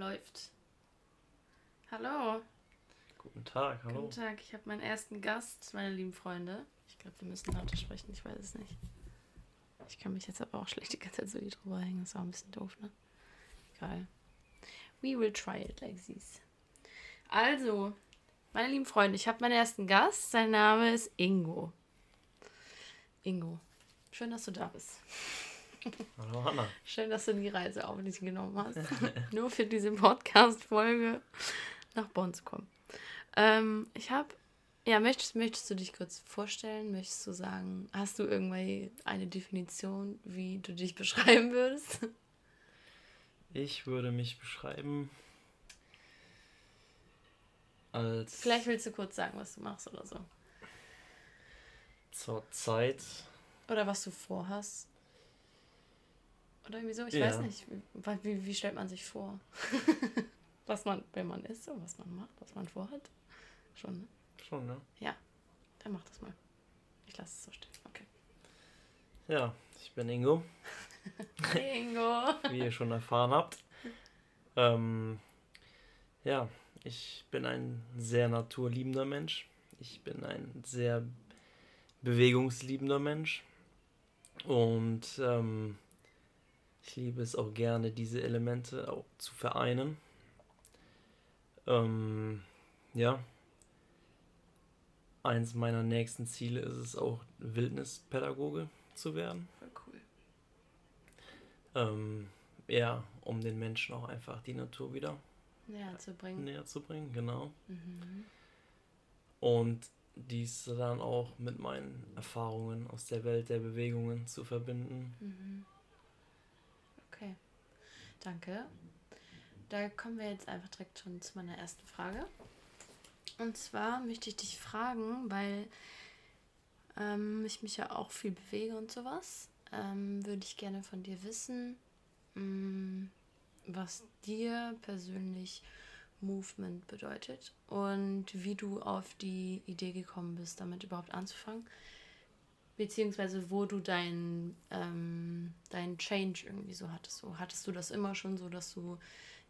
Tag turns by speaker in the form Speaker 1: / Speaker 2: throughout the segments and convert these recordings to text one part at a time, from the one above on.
Speaker 1: Läuft. Hallo.
Speaker 2: Guten Tag, hallo.
Speaker 1: Guten Tag, ich habe meinen ersten Gast, meine lieben Freunde. Ich glaube, wir müssen lauter sprechen, ich weiß es nicht. Ich kann mich jetzt aber auch schlecht die ganze Zeit so hier drüber hängen, das ist auch ein bisschen doof, ne? Egal. We will try it like this. Also, meine lieben Freunde, ich habe meinen ersten Gast, sein Name ist Ingo. Ingo, schön, dass du da bist.
Speaker 2: Hallo Hanna.
Speaker 1: Schön, dass du die Reise auf dich genommen hast. Nur für diese Podcast-Folge nach Bonn zu kommen. Ähm, ich habe, ja, möchtest, möchtest du dich kurz vorstellen? Möchtest du sagen, hast du irgendwie eine Definition, wie du dich beschreiben würdest?
Speaker 2: Ich würde mich beschreiben als
Speaker 1: Vielleicht willst du kurz sagen, was du machst oder so.
Speaker 2: zur Zeit
Speaker 1: Oder was du vorhast. Oder irgendwie so, ich
Speaker 2: Ja.
Speaker 1: weiß nicht. Wie, wie, stellt man sich vor? was man, wenn man ist, so, was man macht, was man vorhat. Schon, ne?
Speaker 2: schon, ne?
Speaker 1: Dann mach das mal. Ich lasse es so stehen. Okay.
Speaker 2: Ja, ich bin Ingo,
Speaker 1: Ingo.
Speaker 2: wie ihr schon erfahren habt. Ähm, ja, ich bin ein sehr naturliebender Mensch. Ich bin ein sehr bewegungsliebender Mensch. Und ähm, ich liebe es auch gerne, diese Elemente auch zu vereinen. Ähm, ja. Eins meiner nächsten Ziele ist es auch, Wildnispädagoge zu werden.
Speaker 1: Voll cool.
Speaker 2: Ähm, ja, um den Menschen auch einfach die Natur wieder
Speaker 1: Näher zu bringen.
Speaker 2: näher zu bringen, genau.
Speaker 1: Mhm.
Speaker 2: Und dies dann auch mit meinen Erfahrungen aus der Welt der Bewegungen zu verbinden.
Speaker 1: Mhm. Danke. Da kommen wir jetzt einfach direkt schon zu meiner ersten Frage. Und zwar möchte ich dich fragen, weil ähm, ich mich ja auch viel bewege und sowas, ähm, würde ich gerne von dir wissen, mh, was dir persönlich Movement bedeutet und wie du auf die Idee gekommen bist, damit überhaupt anzufangen. Beziehungsweise wo du deinen ähm, dein Change irgendwie so hattest. So, hattest du das immer schon so, dass du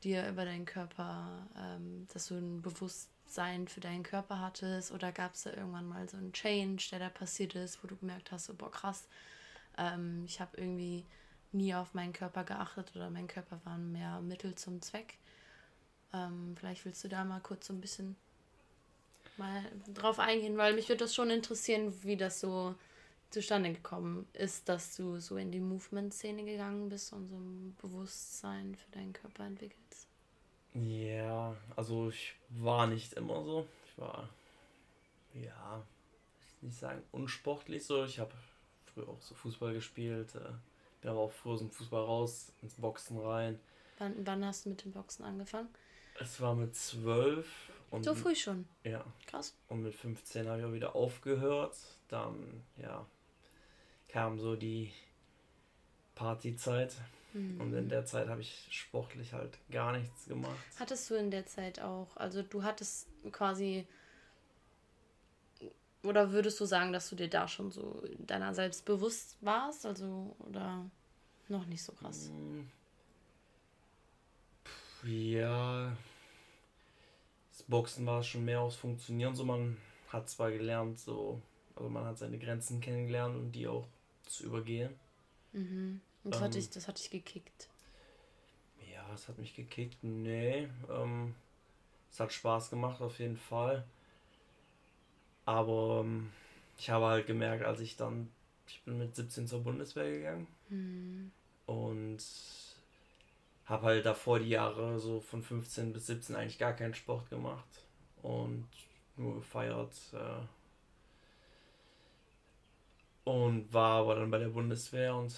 Speaker 1: dir über deinen Körper, ähm, dass du ein Bewusstsein für deinen Körper hattest? Oder gab es da irgendwann mal so einen Change, der da passiert ist, wo du gemerkt hast, so, boah krass, ähm, ich habe irgendwie nie auf meinen Körper geachtet oder mein Körper war mehr Mittel zum Zweck. Ähm, vielleicht willst du da mal kurz so ein bisschen mal drauf eingehen, weil mich würde das schon interessieren, wie das so zustande gekommen ist, dass du so in die Movement-Szene gegangen bist und so ein Bewusstsein für deinen Körper entwickelst.
Speaker 2: Ja, also ich war nicht immer so. Ich war, ja, ich will nicht sagen unsportlich so. Ich habe früher auch so Fußball gespielt. Äh, bin aber auch früher aus dem Fußball raus, ins Boxen rein.
Speaker 1: Wann, wann hast du mit dem Boxen angefangen?
Speaker 2: Es war mit zwölf und
Speaker 1: So früh schon.
Speaker 2: ja,
Speaker 1: Krass.
Speaker 2: und mit 15 habe ich auch wieder aufgehört. Dann, ja, kam so die Partyzeit. Und in
Speaker 1: Mhm.
Speaker 2: der Zeit habe ich sportlich halt gar nichts gemacht.
Speaker 1: Hattest du in der Zeit auch, also du hattest quasi, oder würdest du sagen, dass du dir da schon so deiner selbst bewusst warst? Also, oder noch nicht so krass?
Speaker 2: Ja, das Boxen war schon mehr aus Funktionieren. So, man hat zwar gelernt, so, also man hat seine Grenzen kennengelernt und die auch zu übergehen.
Speaker 1: Mhm. Und das, hat
Speaker 2: Ähm.
Speaker 1: dich, das hat dich gekickt.
Speaker 2: Ja, es hat mich gekickt. Nee, ähm, es hat Spaß gemacht auf jeden Fall. Aber ähm, ich habe halt gemerkt, als ich dann, ich bin mit 17 zur Bundeswehr gegangen.
Speaker 1: Mhm.
Speaker 2: Und habe halt davor die Jahre so von 15 bis 17 eigentlich gar keinen Sport gemacht und nur gefeiert. Äh, und war aber dann bei der Bundeswehr und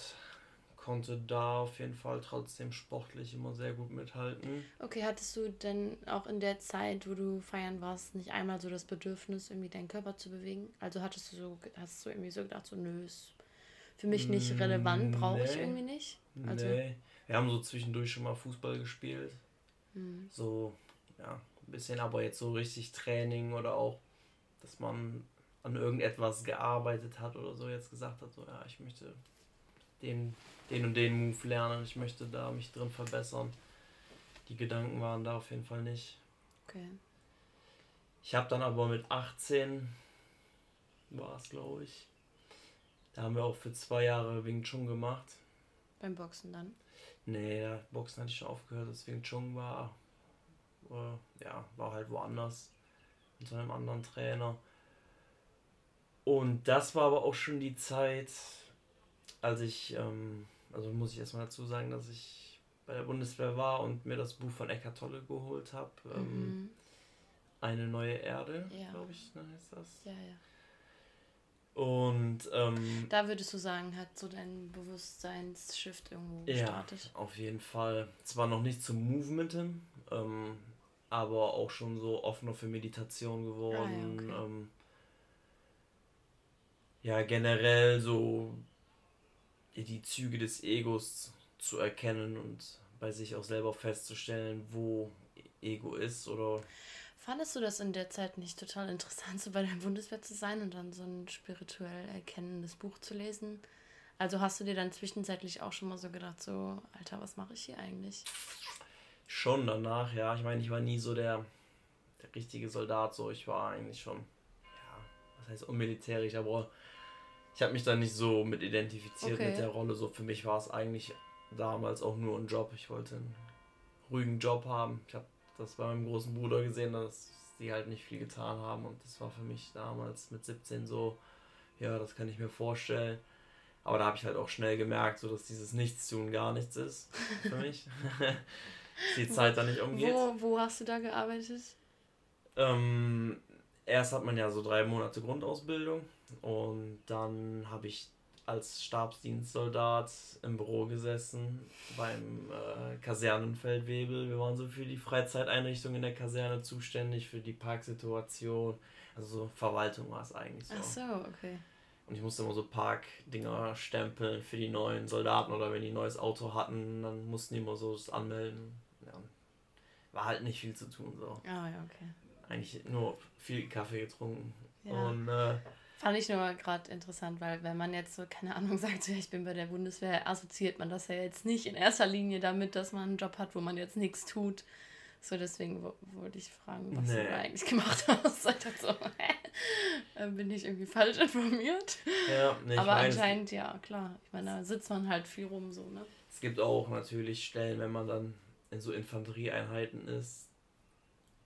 Speaker 2: konnte da auf jeden Fall trotzdem sportlich immer sehr gut mithalten.
Speaker 1: Okay, hattest du denn auch in der Zeit, wo du feiern warst, nicht einmal so das Bedürfnis, irgendwie deinen Körper zu bewegen? Also hattest du so, hast du irgendwie so gedacht, so nö, ist für mich nicht
Speaker 2: Mm,
Speaker 1: relevant, brauche ich
Speaker 2: nee.
Speaker 1: irgendwie nicht? Also-
Speaker 2: nee, wir haben so zwischendurch schon mal Fußball gespielt.
Speaker 1: Hm.
Speaker 2: So, ja, ein bisschen, aber jetzt so richtig Training oder auch, dass man an irgendetwas gearbeitet hat oder so jetzt gesagt hat, so, ja, ich möchte den, den und den Move lernen, ich möchte da mich drin verbessern. Die Gedanken waren da auf jeden Fall nicht.
Speaker 1: Okay.
Speaker 2: Ich habe dann aber mit 18 war es, glaube ich. Da haben wir auch für zwei Jahre Wing Chun gemacht.
Speaker 1: Beim Boxen dann?
Speaker 2: Nee, Boxen hatte ich schon aufgehört. Das Wing Chun war, äh, ja, war halt woanders. Unter einem anderen Trainer. Und das war aber auch schon die Zeit, als ich, ähm, also muss ich erstmal dazu sagen, dass ich bei der Bundeswehr war und mir das Buch von Eckart Tolle geholt habe. Ähm, mhm. Eine neue Erde, ja. glaube ich, ne, heißt das.
Speaker 1: Ja, ja.
Speaker 2: Und ähm,
Speaker 1: da würdest du sagen, hat so dein Bewusstseinsshift irgendwo gestartet?
Speaker 2: Ja, auf jeden Fall. Zwar noch nicht zum Movement hin, ähm, aber auch schon so offener für Meditation geworden. Ah, ja, okay. ähm, ja, generell so die Züge des Egos zu erkennen und bei sich auch selber festzustellen, wo Ego ist oder
Speaker 1: Fandest du das in der Zeit nicht total interessant, so bei der Bundeswehr zu sein und dann so ein spirituell erkennendes Buch zu lesen? Also hast du dir dann zwischenzeitlich auch schon mal so gedacht, so, Alter, was mache ich hier eigentlich?
Speaker 2: Schon danach, ja. Ich meine, ich war nie so der, der richtige Soldat, so. Ich war eigentlich schon, ja, was heißt unmilitärisch, aber ich habe mich da nicht so mit identifiziert okay. mit der Rolle. So für mich war es eigentlich damals auch nur ein Job. Ich wollte einen ruhigen Job haben. Ich habe das bei meinem großen Bruder gesehen, dass die halt nicht viel getan haben und das war für mich damals mit 17 so, ja, das kann ich mir vorstellen. Aber da habe ich halt auch schnell gemerkt, so dass dieses Nichtstun gar nichts ist für mich. die Zeit da nicht umgeht.
Speaker 1: Wo, wo hast du da gearbeitet?
Speaker 2: Ähm, erst hat man ja so drei Monate Grundausbildung und dann habe ich als Stabsdienstsoldat im Büro gesessen beim äh, Kasernenfeldwebel. Wir waren so für die Freizeiteinrichtung in der Kaserne zuständig, für die Parksituation. Also so Verwaltung war es eigentlich so.
Speaker 1: Ach so, okay.
Speaker 2: Und ich musste immer so Parkdinger stempeln für die neuen Soldaten oder wenn die ein neues Auto hatten, dann mussten die immer so das anmelden. Ja. War halt nicht viel zu tun so.
Speaker 1: Ah ja, okay.
Speaker 2: Eigentlich nur viel Kaffee getrunken. Ja. Und äh,
Speaker 1: Fand ich nur gerade interessant, weil wenn man jetzt so, keine Ahnung, sagt, ich bin bei der Bundeswehr, assoziiert man das ja jetzt nicht in erster Linie damit, dass man einen Job hat, wo man jetzt nichts tut. So, deswegen wollte ich fragen, was nee. du da eigentlich gemacht hast. Ich dachte so, hä? Äh, bin ich irgendwie falsch informiert? Ja, nee, Aber meine, anscheinend, ja, klar. Ich meine, da sitzt man halt viel rum so, ne?
Speaker 2: Es gibt auch natürlich Stellen, wenn man dann in so Infanterieeinheiten ist,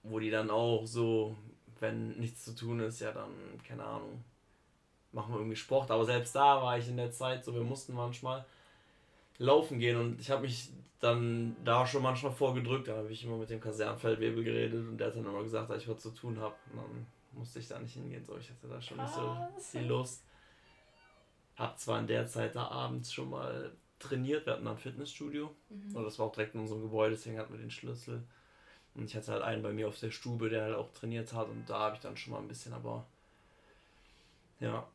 Speaker 2: wo die dann auch so, wenn nichts zu tun ist, ja dann, keine Ahnung, machen wir irgendwie Sport. Aber selbst da war ich in der Zeit so, wir mussten manchmal laufen gehen und ich habe mich dann da schon manchmal vorgedrückt. Da habe ich immer mit dem Kasernenfeldwebel geredet und der hat dann immer gesagt, dass ich was zu tun habe. Und dann musste ich da nicht hingehen. So, ich hatte da schon nicht so die Lust. Hab zwar in der Zeit da abends schon mal trainiert, wir hatten da ein Fitnessstudio. Mhm. Und das war auch direkt in unserem Gebäude, deswegen hatten wir den Schlüssel. Und ich hatte halt einen bei mir auf der Stube, der halt auch trainiert hat und da habe ich dann schon mal ein bisschen, aber ja,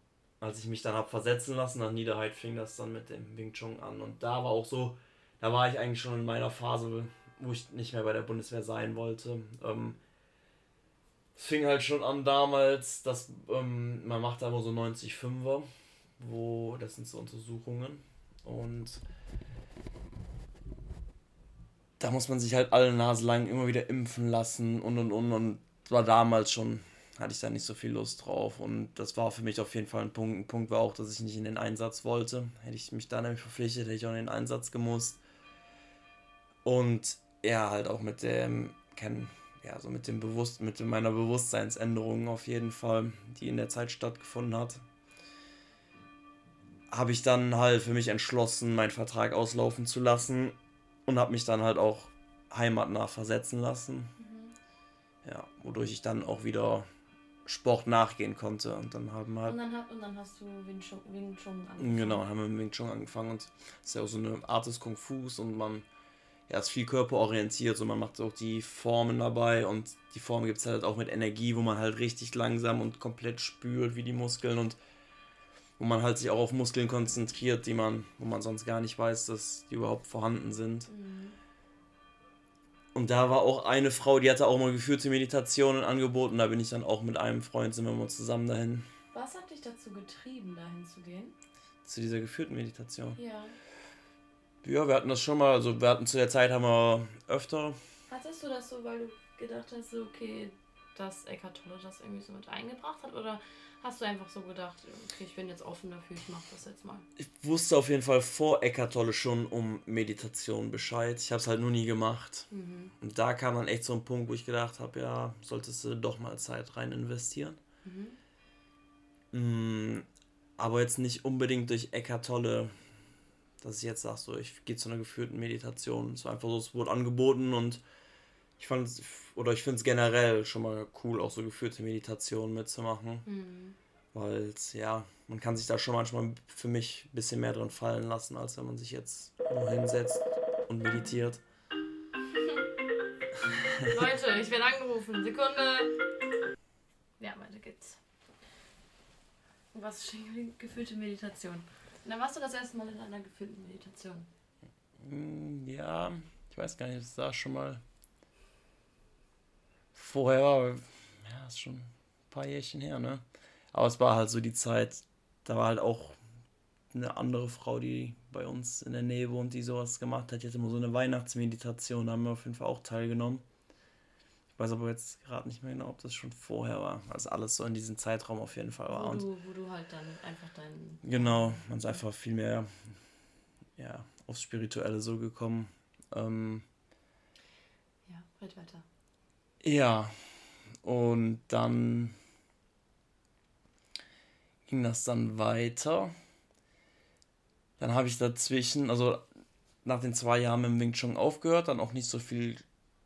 Speaker 2: als ich mich dann habe versetzen lassen nach Niederheit, fing das dann mit dem Wing Chun an. Und da war auch so, da war ich eigentlich schon in meiner Phase, wo ich nicht mehr bei der Bundeswehr sein wollte. Ähm, es fing halt schon an damals, dass ähm, man macht da immer so 90 Fünfer, wo das sind so Untersuchungen und da muss man sich halt alle Nase lang immer wieder impfen lassen und und und und war damals schon hatte ich da nicht so viel Lust drauf. Und das war für mich auf jeden Fall ein Punkt. Ein Punkt war auch, dass ich nicht in den Einsatz wollte. Hätte ich mich da nämlich verpflichtet, hätte ich auch in den Einsatz gemusst. Und ja, halt auch mit dem, kein, ja, so mit dem Bewusst, mit meiner Bewusstseinsänderung auf jeden Fall, die in der Zeit stattgefunden hat, habe ich dann halt für mich entschlossen, meinen Vertrag auslaufen zu lassen und habe mich dann halt auch heimatnah versetzen lassen. Mhm. Ja, wodurch ich dann auch wieder Sport nachgehen konnte. Und dann haben
Speaker 1: halt. Und dann, und dann hast du Wing Chun, Wing Chun angefangen.
Speaker 2: Genau, haben wir mit Wing Chun angefangen. Und es ist ja auch so eine Art des Kung Fus und man ja, ist viel körperorientiert. So man macht auch die Formen dabei und die Formen gibt es halt auch mit Energie, wo man halt richtig langsam und komplett spürt, wie die Muskeln und wo man halt sich auch auf Muskeln konzentriert, die man, wo man sonst gar nicht weiß, dass die überhaupt vorhanden sind. Mhm. Und da war auch eine Frau, die hatte auch mal geführte Meditationen angeboten. Da bin ich dann auch mit einem Freund, sind wir mal zusammen dahin.
Speaker 1: Was hat dich dazu getrieben, dahin zu gehen?
Speaker 2: Zu dieser geführten Meditation?
Speaker 1: Ja.
Speaker 2: Ja, wir hatten das schon mal, also wir hatten zu der Zeit haben wir öfter.
Speaker 1: Hattest du das so, weil du gedacht hast, so, okay, dass Eckart Tolle das irgendwie so mit eingebracht hat? Oder hast du einfach so gedacht, okay, ich bin jetzt offen dafür, ich mache das jetzt mal?
Speaker 2: Ich wusste auf jeden Fall vor Eckart Tolle schon um Meditation Bescheid. Ich habe es halt nur nie gemacht.
Speaker 1: Mhm.
Speaker 2: Und da kam dann echt so ein Punkt, wo ich gedacht habe, ja, solltest du doch mal Zeit rein investieren.
Speaker 1: Mhm.
Speaker 2: Mm, aber jetzt nicht unbedingt durch Eckart Tolle, dass ich jetzt sage, so, ich gehe zu einer geführten Meditation. Es war einfach so, es wurde angeboten und ich fand oder ich finde es generell schon mal cool, auch so geführte Meditationen mitzumachen.
Speaker 1: Mhm.
Speaker 2: Weil ja, man kann sich da schon manchmal für mich ein bisschen mehr drin fallen lassen, als wenn man sich jetzt nur hinsetzt und meditiert.
Speaker 1: Leute, ich werde angerufen. Sekunde. Ja, weiter geht's. Was ist gefühlte Meditation? Na, warst du das erste Mal in einer gefühlten Meditation?
Speaker 2: Mm, Ja, ich weiß gar nicht, es da schon mal vorher war, ja, ist schon ein paar Jährchen her, ne? Aber es war halt so die Zeit, da war halt auch eine andere Frau, die bei uns in der Nähe wohnt, die sowas gemacht hat. Die hatte immer so eine Weihnachtsmeditation, da haben wir auf jeden Fall auch teilgenommen. Ich weiß aber jetzt gerade nicht mehr genau, ob das schon vorher war, also alles so in diesem Zeitraum auf jeden Fall war.
Speaker 1: Wo du, wo du halt dann einfach dein.
Speaker 2: Genau, man ist einfach viel mehr ja, aufs Spirituelle so gekommen. Ähm,
Speaker 1: Ja, red weiter.
Speaker 2: Ja, und dann ging das dann weiter. Dann habe ich dazwischen, also nach den zwei Jahren im Wing Chun aufgehört, dann auch nicht so viel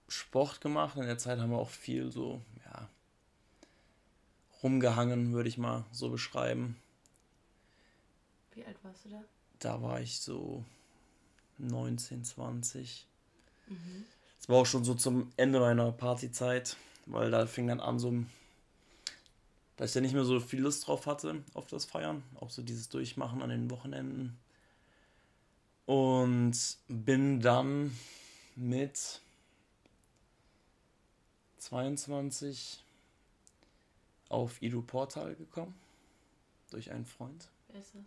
Speaker 2: Sport gemacht. In der Zeit haben wir auch viel so, ja, rumgehangen, würde ich mal so beschreiben.
Speaker 1: Wie alt warst du da?
Speaker 2: Da war ich so 19, 20.
Speaker 1: Mhm.
Speaker 2: Es war auch schon so zum Ende meiner Partyzeit, weil da fing dann an, so, dass ich ja nicht mehr so viel Lust drauf hatte auf das Feiern, auch so dieses Durchmachen an den Wochenenden. Und bin dann mit 22 auf Idu Portal gekommen, durch einen Freund.
Speaker 1: Wer ist das?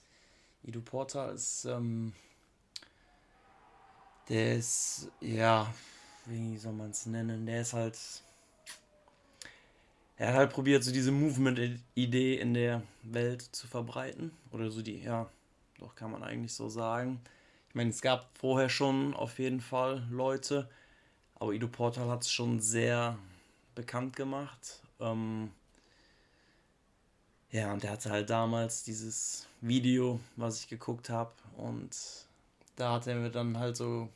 Speaker 2: Ido Porter ist, ähm, der ist, ja, wie soll man es nennen? Der ist halt, er hat halt probiert, so diese Movement-Idee in der Welt zu verbreiten. Oder so die, ja, doch kann man eigentlich so sagen. Ich meine, es gab vorher schon auf jeden Fall Leute, aber Ido Portal hat es schon sehr bekannt gemacht. Ähm, ja, und der hatte halt damals dieses Video, was ich geguckt habe. Und da hat er mir dann halt so,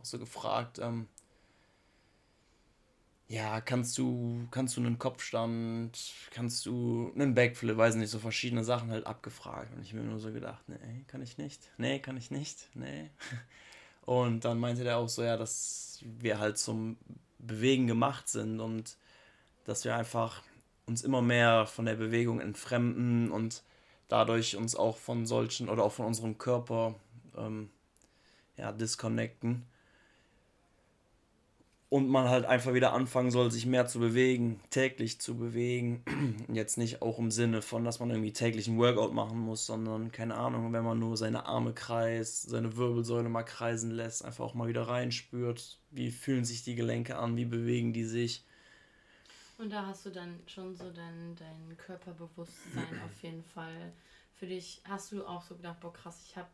Speaker 2: auch so gefragt, ähm, ja, kannst du, kannst du einen Kopfstand, kannst du einen Backflip, weiß nicht, so verschiedene Sachen halt abgefragt. Und ich mir nur so gedacht, nee, kann ich nicht, nee, kann ich nicht, nee. Und dann meinte der auch so, ja, dass wir halt zum Bewegen gemacht sind und dass wir einfach uns immer mehr von der Bewegung entfremden und dadurch uns auch von solchen oder auch von unserem Körper ähm, ja, disconnecten. Und man halt einfach wieder anfangen soll, sich mehr zu bewegen, täglich zu bewegen. Jetzt nicht auch im Sinne von, dass man irgendwie täglich einen Workout machen muss, sondern keine Ahnung, wenn man nur seine Arme kreist, seine Wirbelsäule mal kreisen lässt, einfach auch mal wieder reinspürt, wie fühlen sich die Gelenke an, wie bewegen die sich.
Speaker 1: Und da hast du dann schon so dein, dein Körperbewusstsein auf jeden Fall für dich. Hast du auch so gedacht, boah krass, ich habe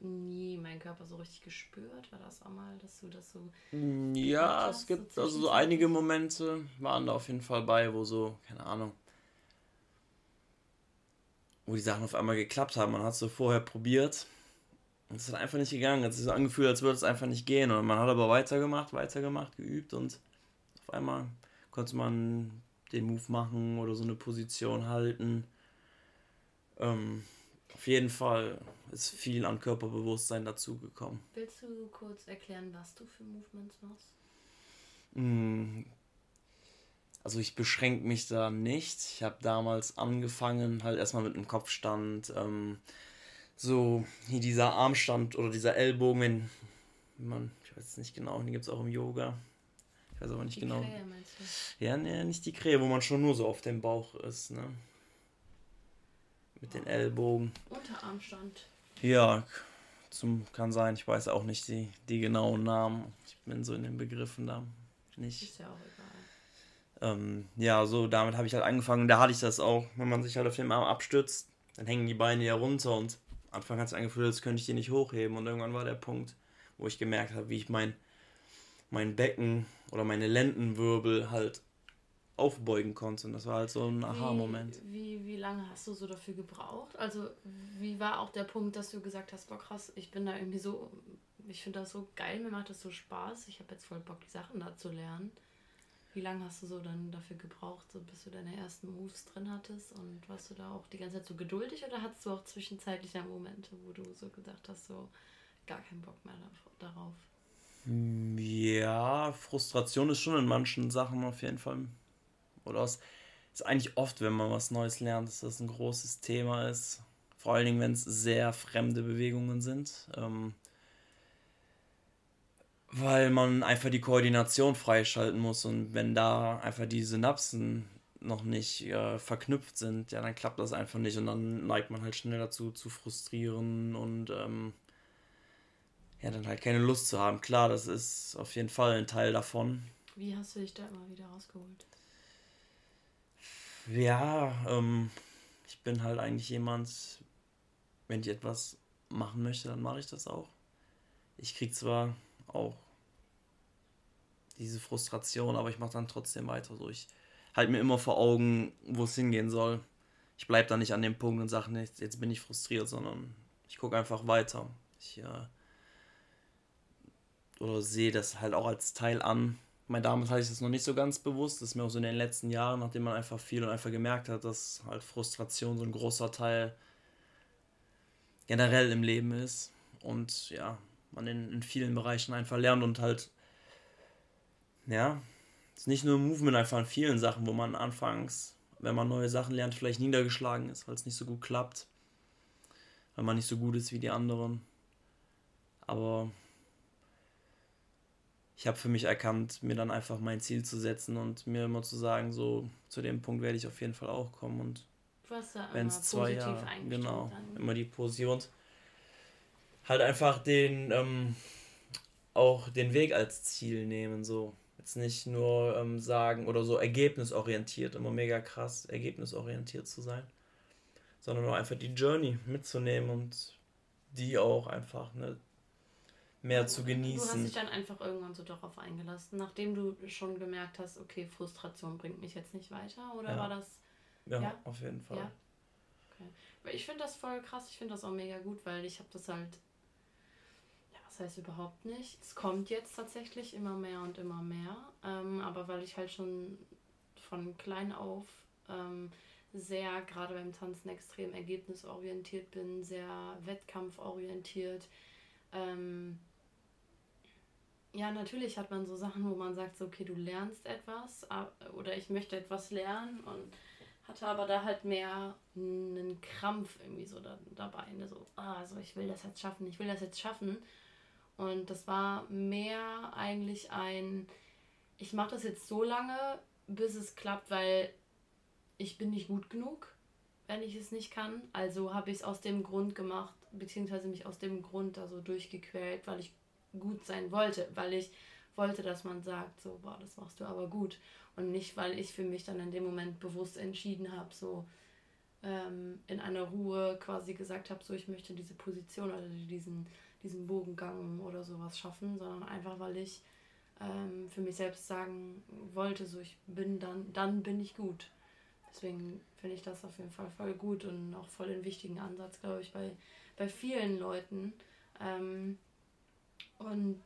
Speaker 1: nie meinen Körper so richtig gespürt? War das auch mal, dass du das so.
Speaker 2: Ja,
Speaker 1: Ja,
Speaker 2: es
Speaker 1: so
Speaker 2: gibt also so einige Momente, waren da auf jeden Fall bei, wo so, keine Ahnung, wo die Sachen auf einmal geklappt haben. Man hat es so vorher probiert und es halt einfach nicht gegangen. Es ist so angefühlt, als würde es einfach nicht gehen. Und man hat aber weitergemacht, weitergemacht, geübt und auf einmal konnte man den Move machen oder so eine Position halten. Ähm, auf jeden Fall ist viel an Körperbewusstsein dazugekommen.
Speaker 1: Willst du kurz erklären, was du für Movements machst?
Speaker 2: Mm, Also ich beschränke mich da nicht. Ich habe damals angefangen, halt erstmal mit einem Kopfstand, ähm, so hier dieser Armstand oder dieser Ellbogen, wenn man, ich weiß es nicht genau, den gibt es auch im Yoga. Ich weiß aber nicht
Speaker 1: Die
Speaker 2: genau.
Speaker 1: Krähe, meinst du?
Speaker 2: Ja, ne, nicht die Krähe, wo man schon nur so auf dem Bauch ist, ne? Mit den Ellbogen.
Speaker 1: Unterarmstand.
Speaker 2: Ja, zum, kann sein, ich weiß auch nicht die, die genauen Namen. Ich bin so in den Begriffen da nicht. Ist ja auch egal. Ähm, ja, so damit habe ich halt angefangen. Da hatte ich das auch, wenn man sich halt auf den Arm abstützt, dann hängen die Beine ja runter und am Anfang hat es angefühlt, als könnte ich die nicht hochheben und irgendwann war der Punkt, wo ich gemerkt habe, wie ich mein, mein Becken oder meine Lendenwirbel halt aufbeugen konnte. Und das war halt so ein Aha-Moment.
Speaker 1: Wie, wie, wie lange hast du so dafür gebraucht? Also, wie war auch der Punkt, dass du gesagt hast, boah krass, ich bin da irgendwie so, ich finde das so geil, mir macht das so Spaß, ich habe jetzt voll Bock, die Sachen da zu lernen. Wie lange hast du so dann dafür gebraucht, so bis du deine ersten Moves drin hattest? Und warst du da auch die ganze Zeit so geduldig oder hattest du auch zwischenzeitlich Momente, wo du so gesagt hast, so gar keinen Bock mehr darauf?
Speaker 2: Ja, Frustration ist schon in manchen Sachen auf jeden Fall oder es ist eigentlich oft, wenn man was Neues lernt, dass das ein großes Thema ist. Vor allen Dingen, wenn es sehr fremde Bewegungen sind. Ähm, weil man einfach die Koordination freischalten muss und wenn da einfach die Synapsen noch nicht äh, verknüpft sind, ja, dann klappt das einfach nicht und dann neigt man halt schnell dazu zu frustrieren und ähm, ja, dann halt keine Lust zu haben. Klar, das ist auf jeden Fall ein Teil davon.
Speaker 1: Wie hast du dich da immer wieder rausgeholt?
Speaker 2: Ja, ähm, ich bin halt eigentlich jemand, wenn ich etwas machen möchte, dann mache ich das auch. Ich kriege zwar auch diese Frustration, aber ich mache dann trotzdem weiter. So, ich halte mir immer vor Augen, wo es hingehen soll. Ich bleibe da nicht an dem Punkt und sage nicht, jetzt bin ich frustriert, sondern ich gucke einfach weiter. Ich äh, oder sehe das halt auch als Teil an, mein, damals hatte ich das noch nicht so ganz bewusst. Das ist mir auch so in den letzten Jahren, nachdem man einfach viel und einfach gemerkt hat, dass halt Frustration so ein großer Teil generell im Leben ist. Und ja, man in, in vielen Bereichen einfach lernt und halt, ja, es ist nicht nur Movement, einfach in vielen Sachen, wo man anfangs, wenn man neue Sachen lernt, vielleicht niedergeschlagen ist, weil es nicht so gut klappt, weil man nicht so gut ist wie die anderen. Aber ich habe für mich erkannt, mir dann einfach mein Ziel zu setzen und mir immer zu sagen, so zu dem Punkt werde ich auf jeden Fall auch kommen und wenn es zwei Jahre, genau, dann. immer die Position halt einfach den ähm, auch den Weg als Ziel nehmen, so jetzt nicht nur ähm, sagen oder so ergebnisorientiert, immer mega krass ergebnisorientiert zu sein, sondern nur einfach die Journey mitzunehmen und die auch einfach ne, mehr zu genießen.
Speaker 1: Du hast dich dann einfach irgendwann so darauf eingelassen, nachdem du schon gemerkt hast, okay, Frustration bringt mich jetzt nicht weiter, oder ja. war das?
Speaker 2: Ja, ja, auf jeden Fall. Ja.
Speaker 1: Okay. Ich finde das voll krass, ich finde das auch mega gut, weil ich habe das halt, ja, was heißt überhaupt nicht. Es kommt jetzt tatsächlich immer mehr und immer mehr, ähm, aber weil ich halt schon von klein auf ähm, sehr, gerade beim Tanzen, extrem ergebnisorientiert bin, sehr wettkampforientiert. Ähm, ja, natürlich hat man so Sachen, wo man sagt, so, okay, du lernst etwas oder ich möchte etwas lernen und hatte aber da halt mehr einen Krampf irgendwie so da, dabei. Ne? So, ah, so, ich will das jetzt schaffen, ich will das jetzt schaffen. Und das war mehr eigentlich ein, ich mache das jetzt so lange, bis es klappt, weil ich bin nicht gut genug, wenn ich es nicht kann. Also habe ich es aus dem Grund gemacht, beziehungsweise mich aus dem Grund da so durchgequält, weil ich gut sein wollte, weil ich wollte, dass man sagt, so, boah, das machst du aber gut. Und nicht, weil ich für mich dann in dem Moment bewusst entschieden habe, so ähm, in einer Ruhe quasi gesagt habe, so, ich möchte diese Position oder diesen, diesen Bogengang oder sowas schaffen, sondern einfach, weil ich ähm, für mich selbst sagen wollte, so, ich bin dann, dann bin ich gut. Deswegen finde ich das auf jeden Fall voll gut und auch voll den wichtigen Ansatz, glaube ich, bei, bei vielen Leuten. Ähm, und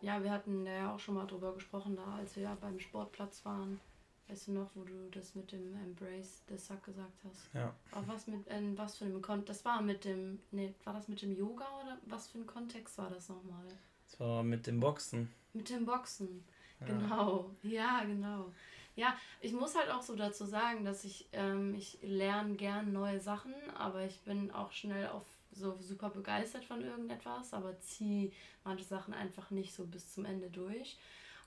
Speaker 1: ja, wir hatten ja auch schon mal drüber gesprochen, da als wir ja beim Sportplatz waren. Weißt du noch, wo du das mit dem Embrace des Sack gesagt hast? Ja. Aber was mit äh, was für einem Kontext? Das war mit dem. Nee, war das mit dem Yoga oder was für ein Kontext war das nochmal?
Speaker 2: Das war mit dem Boxen.
Speaker 1: Mit dem Boxen. Ja. Genau. Ja, genau. Ja, ich muss halt auch so dazu sagen, dass ich, ähm, ich lerne gern neue Sachen, aber ich bin auch schnell auf so super begeistert von irgendetwas, aber ziehe manche Sachen einfach nicht so bis zum Ende durch.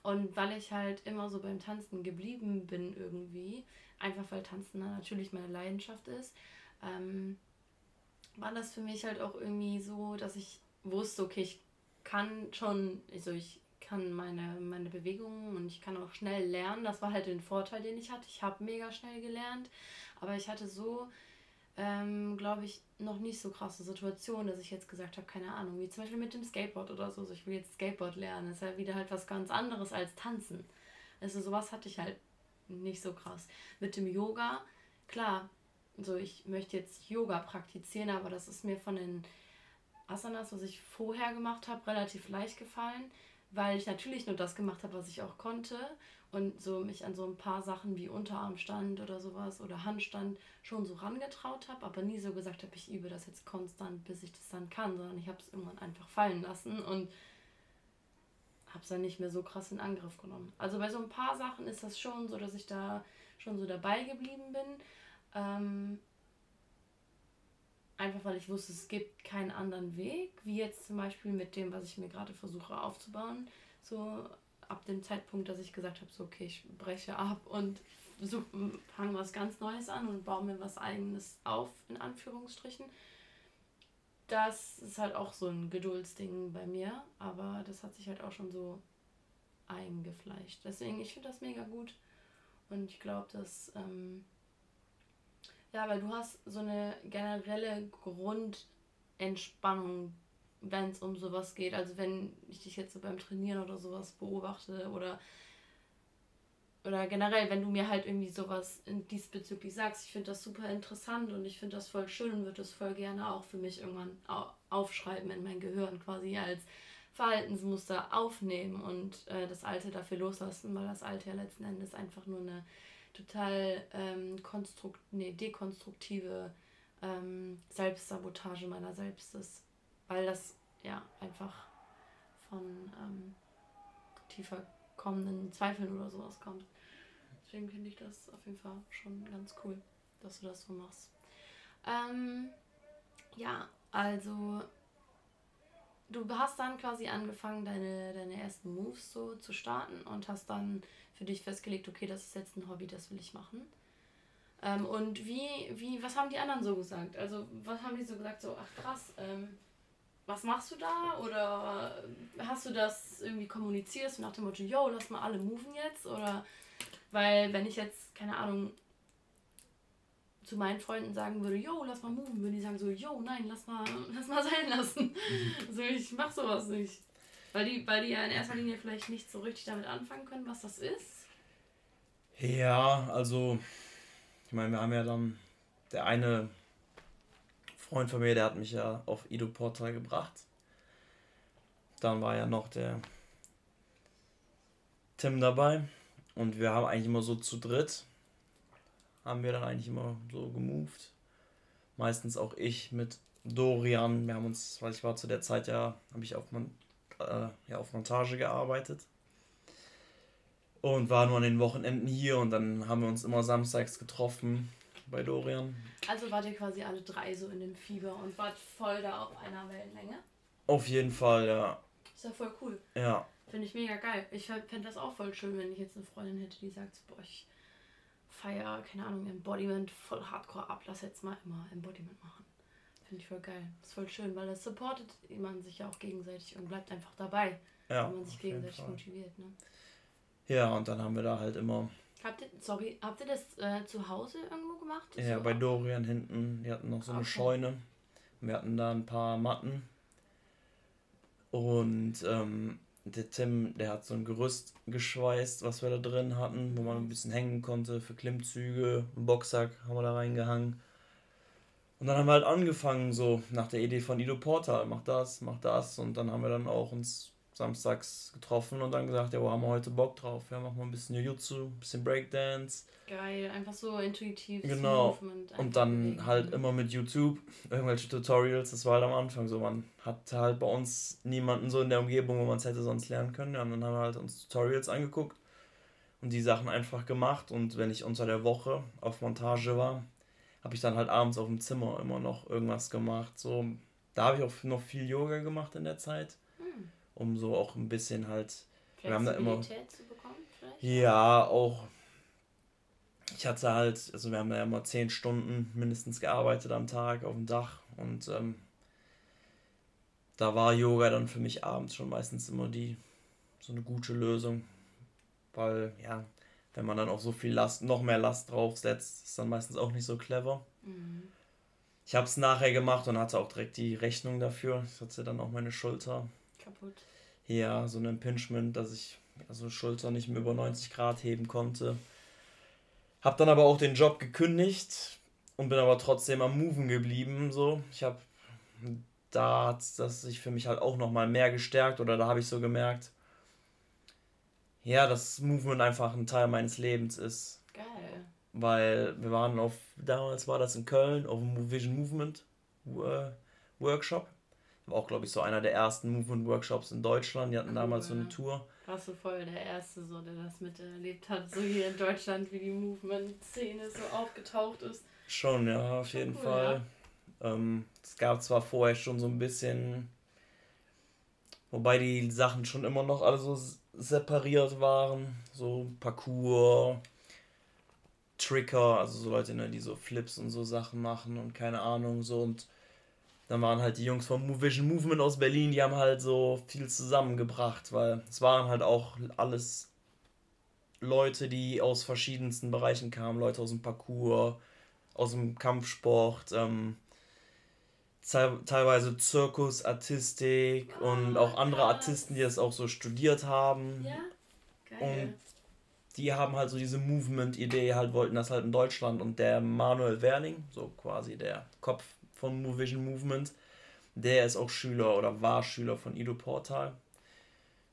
Speaker 1: Und weil ich halt immer so beim Tanzen geblieben bin irgendwie, einfach weil Tanzen natürlich meine Leidenschaft ist, ähm, war das für mich halt auch irgendwie so, dass ich wusste, okay, ich kann schon, also ich kann meine, meine Bewegungen und ich kann auch schnell lernen. Das war halt den Vorteil, den ich hatte. Ich habe mega schnell gelernt, aber ich hatte so, ähm, glaube ich, noch nicht so krasse Situationen, dass ich jetzt gesagt habe, keine Ahnung, wie zum Beispiel mit dem Skateboard oder so. Also ich will jetzt Skateboard lernen. Das ist ja wieder halt was ganz anderes als Tanzen. Also sowas hatte ich halt nicht so krass. Mit dem Yoga, klar, so ich möchte jetzt Yoga praktizieren, aber das ist mir von den Asanas, was ich vorher gemacht habe, relativ leicht gefallen, weil ich natürlich nur das gemacht habe, was ich auch konnte und so mich an so ein paar Sachen wie Unterarmstand oder sowas oder Handstand schon so rangetraut habe, aber nie so gesagt habe, ich übe das jetzt konstant, bis ich das dann kann, sondern ich habe es irgendwann einfach fallen lassen und habe es dann nicht mehr so krass in Angriff genommen. Also bei so ein paar Sachen ist das schon so, dass ich da schon so dabei geblieben bin. Ähm, einfach weil ich wusste, es gibt keinen anderen Weg, wie jetzt zum Beispiel mit dem, was ich mir gerade versuche aufzubauen. So ab dem Zeitpunkt, dass ich gesagt habe, so okay, ich breche ab und fange was ganz Neues an und baue mir was eigenes auf, in Anführungsstrichen. Das ist halt auch so ein Geduldsding bei mir, aber das hat sich halt auch schon so eingefleischt. Deswegen, ich finde das mega gut und ich glaube, dass ähm, ja, weil du hast so eine generelle Grundentspannung, wenn es um sowas geht. Also wenn ich dich jetzt so beim Trainieren oder sowas beobachte oder oder generell, wenn du mir halt irgendwie sowas diesbezüglich sagst, ich finde das super interessant und ich finde das voll schön und würde das voll gerne auch für mich irgendwann aufschreiben in mein Gehirn quasi als Verhaltensmuster aufnehmen und äh, das Alte dafür loslassen, weil das Alte ja letzten Endes einfach nur eine total ähm, konstrukt, nee, dekonstruktive ähm, Selbstsabotage meiner selbst ist. Weil das ja einfach von ähm, tiefer kommenden Zweifeln oder sowas kommt. Deswegen finde ich das auf jeden Fall schon ganz cool, dass du das so machst. Ähm, ja, also du hast dann quasi angefangen, deine, deine ersten Moves so zu starten und hast dann für dich festgelegt, okay, das ist jetzt ein Hobby, das will ich machen. Ähm, und wie, wie, was haben die anderen so gesagt? Also, was haben die so gesagt? So, ach krass, ähm, was machst du da? Oder hast du das irgendwie kommuniziert nach dem Motto, yo, lass mal alle moven jetzt? Oder weil, wenn ich jetzt, keine Ahnung, zu meinen Freunden sagen würde, yo, lass mal moven, würden die sagen so, yo, nein, lass mal, lass mal sein lassen. Mhm. so, ich mach sowas nicht. Weil die, weil die ja in erster Linie vielleicht nicht so richtig damit anfangen können, was das ist.
Speaker 2: Ja, also, ich meine, wir haben ja dann, der eine Freund von mir, der hat mich ja auf Ido Portal gebracht. Dann war ja noch der Tim dabei. Und wir haben eigentlich immer so zu dritt, haben wir dann eigentlich immer so gemoved. Meistens auch ich mit Dorian. Wir haben uns, weil ich war zu der Zeit ja, habe ich auf man, äh, ja, auf Montage gearbeitet. Und war nur an den Wochenenden hier und dann haben wir uns immer samstags getroffen bei Dorian.
Speaker 1: Also wart ihr quasi alle drei so in dem Fieber und wart voll da auf einer Wellenlänge?
Speaker 2: Auf jeden Fall, ja.
Speaker 1: Ist ja voll cool.
Speaker 2: Ja.
Speaker 1: Finde ich mega geil. Ich fände das auch voll schön, wenn ich jetzt eine Freundin hätte, die sagt, boah, ich feiere, keine Ahnung, Embodiment voll hardcore ab. Lass jetzt mal immer Embodiment machen. Finde ich voll geil. Das ist voll schön, weil das supportet man sich ja auch gegenseitig und bleibt einfach dabei, ja, wenn man sich gegenseitig motiviert. Ne?
Speaker 2: Ja, und dann haben wir da halt immer.
Speaker 1: Habt ihr, sorry, habt ihr das äh, zu Hause irgendwo gemacht?
Speaker 2: Ja,
Speaker 1: so
Speaker 2: bei Dorian hinten. Die hatten noch so eine okay. Scheune. Wir hatten da ein paar Matten. Und ähm, der Tim, der hat so ein Gerüst geschweißt, was wir da drin hatten, wo man ein bisschen hängen konnte für Klimmzüge. Einen Boxsack haben wir da reingehangen. Und dann haben wir halt angefangen, so nach der Idee von Ido Portal, mach das, mach das. Und dann haben wir dann auch uns samstags getroffen und dann gesagt, ja, wo haben wir heute Bock drauf? Ja, machen wir ein bisschen Jiu-Jitsu, ein bisschen Breakdance.
Speaker 1: Geil, einfach so intuitiv.
Speaker 2: Genau. Und dann bewegen. halt immer mit YouTube, irgendwelche Tutorials, das war halt am Anfang so. Man hatte halt bei uns niemanden so in der Umgebung, wo man es hätte sonst lernen können. Ja, und dann haben wir halt uns Tutorials angeguckt und die Sachen einfach gemacht. Und wenn ich unter der Woche auf Montage war, habe ich dann halt abends auf dem Zimmer immer noch irgendwas gemacht. So, da habe ich auch noch viel Yoga gemacht in der Zeit. Um so auch ein bisschen halt. Wir haben da immer. Zu bekommen, vielleicht? Ja, auch. Ich hatte halt, also wir haben da ja immer zehn Stunden mindestens gearbeitet am Tag auf dem Dach und ähm, da war Yoga dann für mich abends schon meistens immer die so eine gute Lösung. Weil, ja, wenn man dann auch so viel Last, noch mehr Last draufsetzt, ist dann meistens auch nicht so clever. Mhm. Ich habe es nachher gemacht und hatte auch direkt die Rechnung dafür. Ich hatte dann auch meine Schulter. Kaputt. Ja, so ein Impingement, dass ich also Schulter nicht mehr über 90 Grad heben konnte. Hab dann aber auch den Job gekündigt und bin aber trotzdem am Moven geblieben. So, ich habe da hat das sich für mich halt auch noch mal mehr gestärkt oder da habe ich so gemerkt, ja, dass Movement einfach ein Teil meines Lebens ist. Geil. Weil wir waren auf, damals war das in Köln, auf dem Vision Movement Workshop. War auch, glaube ich, so einer der ersten Movement-Workshops in Deutschland. Die hatten cool. damals so eine Tour.
Speaker 1: Warst du voll der Erste, so, der das miterlebt hat, so hier in Deutschland, wie die Movement-Szene so aufgetaucht ist?
Speaker 2: Schon, ja, auf jeden cool, Fall. Ja. Ähm, es gab zwar vorher schon so ein bisschen, wobei die Sachen schon immer noch alle so separiert waren, so Parcours, Tricker, also so Leute, ne, die so Flips und so Sachen machen und keine Ahnung, so und dann waren halt die Jungs vom Vision Movement aus Berlin, die haben halt so viel zusammengebracht, weil es waren halt auch alles Leute, die aus verschiedensten Bereichen kamen, Leute aus dem Parcours, aus dem Kampfsport, ähm, teilweise Zirkus, Artistik oh, und auch andere krass. Artisten, die das auch so studiert haben. Ja, geil. Und die haben halt so diese Movement-Idee, halt wollten das halt in Deutschland und der Manuel Werning, so quasi der Kopf vom Movision Movement. Der ist auch Schüler oder war Schüler von Ido Portal.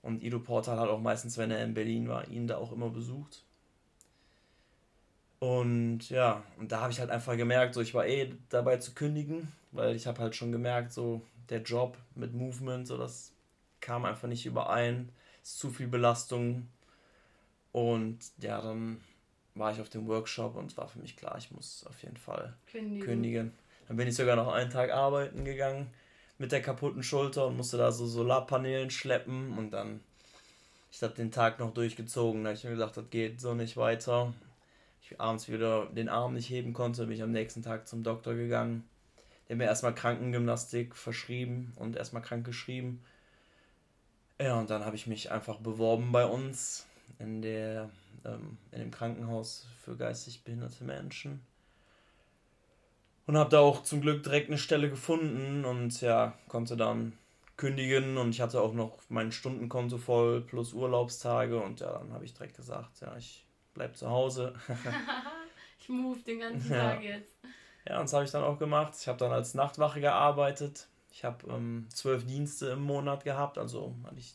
Speaker 2: Und Ido Portal hat auch meistens, wenn er in Berlin war, ihn da auch immer besucht. Und ja, und da habe ich halt einfach gemerkt, so ich war eh dabei zu kündigen, weil ich habe halt schon gemerkt, so der Job mit Movement, so das kam einfach nicht überein, ist zu viel Belastung. Und ja, dann war ich auf dem Workshop und war für mich klar, ich muss auf jeden Fall kündigen. kündigen. Dann bin ich sogar noch einen Tag arbeiten gegangen mit der kaputten Schulter und musste da so Solarpanelen schleppen und dann ich habe den Tag noch durchgezogen. Da ich mir gesagt, das geht so nicht weiter. Ich abends wieder den Arm nicht heben konnte, bin ich am nächsten Tag zum Doktor gegangen. Der mir erstmal Krankengymnastik verschrieben und erstmal krank geschrieben. Ja, und dann habe ich mich einfach beworben bei uns in der ähm, in dem Krankenhaus für geistig behinderte Menschen. Und habe da auch zum Glück direkt eine Stelle gefunden und ja, konnte dann kündigen und ich hatte auch noch mein Stundenkonto voll plus Urlaubstage und ja, dann habe ich direkt gesagt, ja, ich bleib zu Hause.
Speaker 1: ich move den ganzen ja. Tag jetzt.
Speaker 2: Ja, und das habe ich dann auch gemacht. Ich habe dann als Nachtwache gearbeitet. Ich habe ähm, zwölf Dienste im Monat gehabt, also hatte ich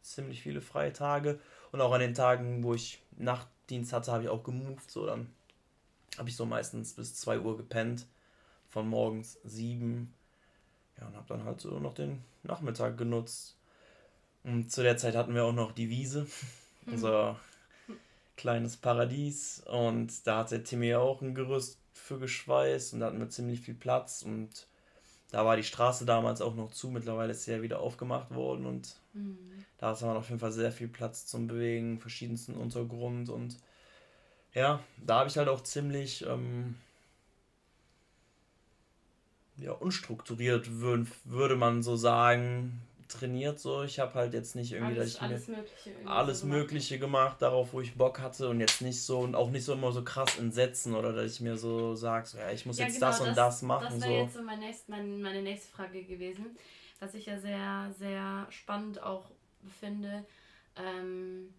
Speaker 2: ziemlich viele freie Tage. Und auch an den Tagen, wo ich Nachtdienst hatte, habe ich auch gemoved. So, dann habe ich so meistens bis 2 Uhr gepennt von morgens sieben. Ja, und habe dann halt so noch den Nachmittag genutzt. Und zu der Zeit hatten wir auch noch die Wiese, mhm. unser kleines Paradies. Und da hat der Timmy auch ein Gerüst für geschweißt und da hatten wir ziemlich viel Platz. Und da war die Straße damals auch noch zu. Mittlerweile ist sie ja wieder aufgemacht worden und mhm. da hat man auf jeden Fall sehr viel Platz zum Bewegen, verschiedensten Untergrund. Und ja, da habe ich halt auch ziemlich. Ähm, ja, unstrukturiert, würd, würde man so sagen, trainiert so. Ich habe halt jetzt nicht irgendwie, alles, dass ich mir Mögliche alles so Mögliche gemacht, darauf, wo ich Bock hatte und jetzt nicht so und auch nicht so immer so krass entsetzen oder dass ich mir so sage, so, ja, ich muss ja, jetzt genau, das, das und das machen.
Speaker 1: Das wäre so. jetzt so mein nächst, mein, meine nächste Frage gewesen, was ich ja sehr, sehr spannend auch finde, ähm,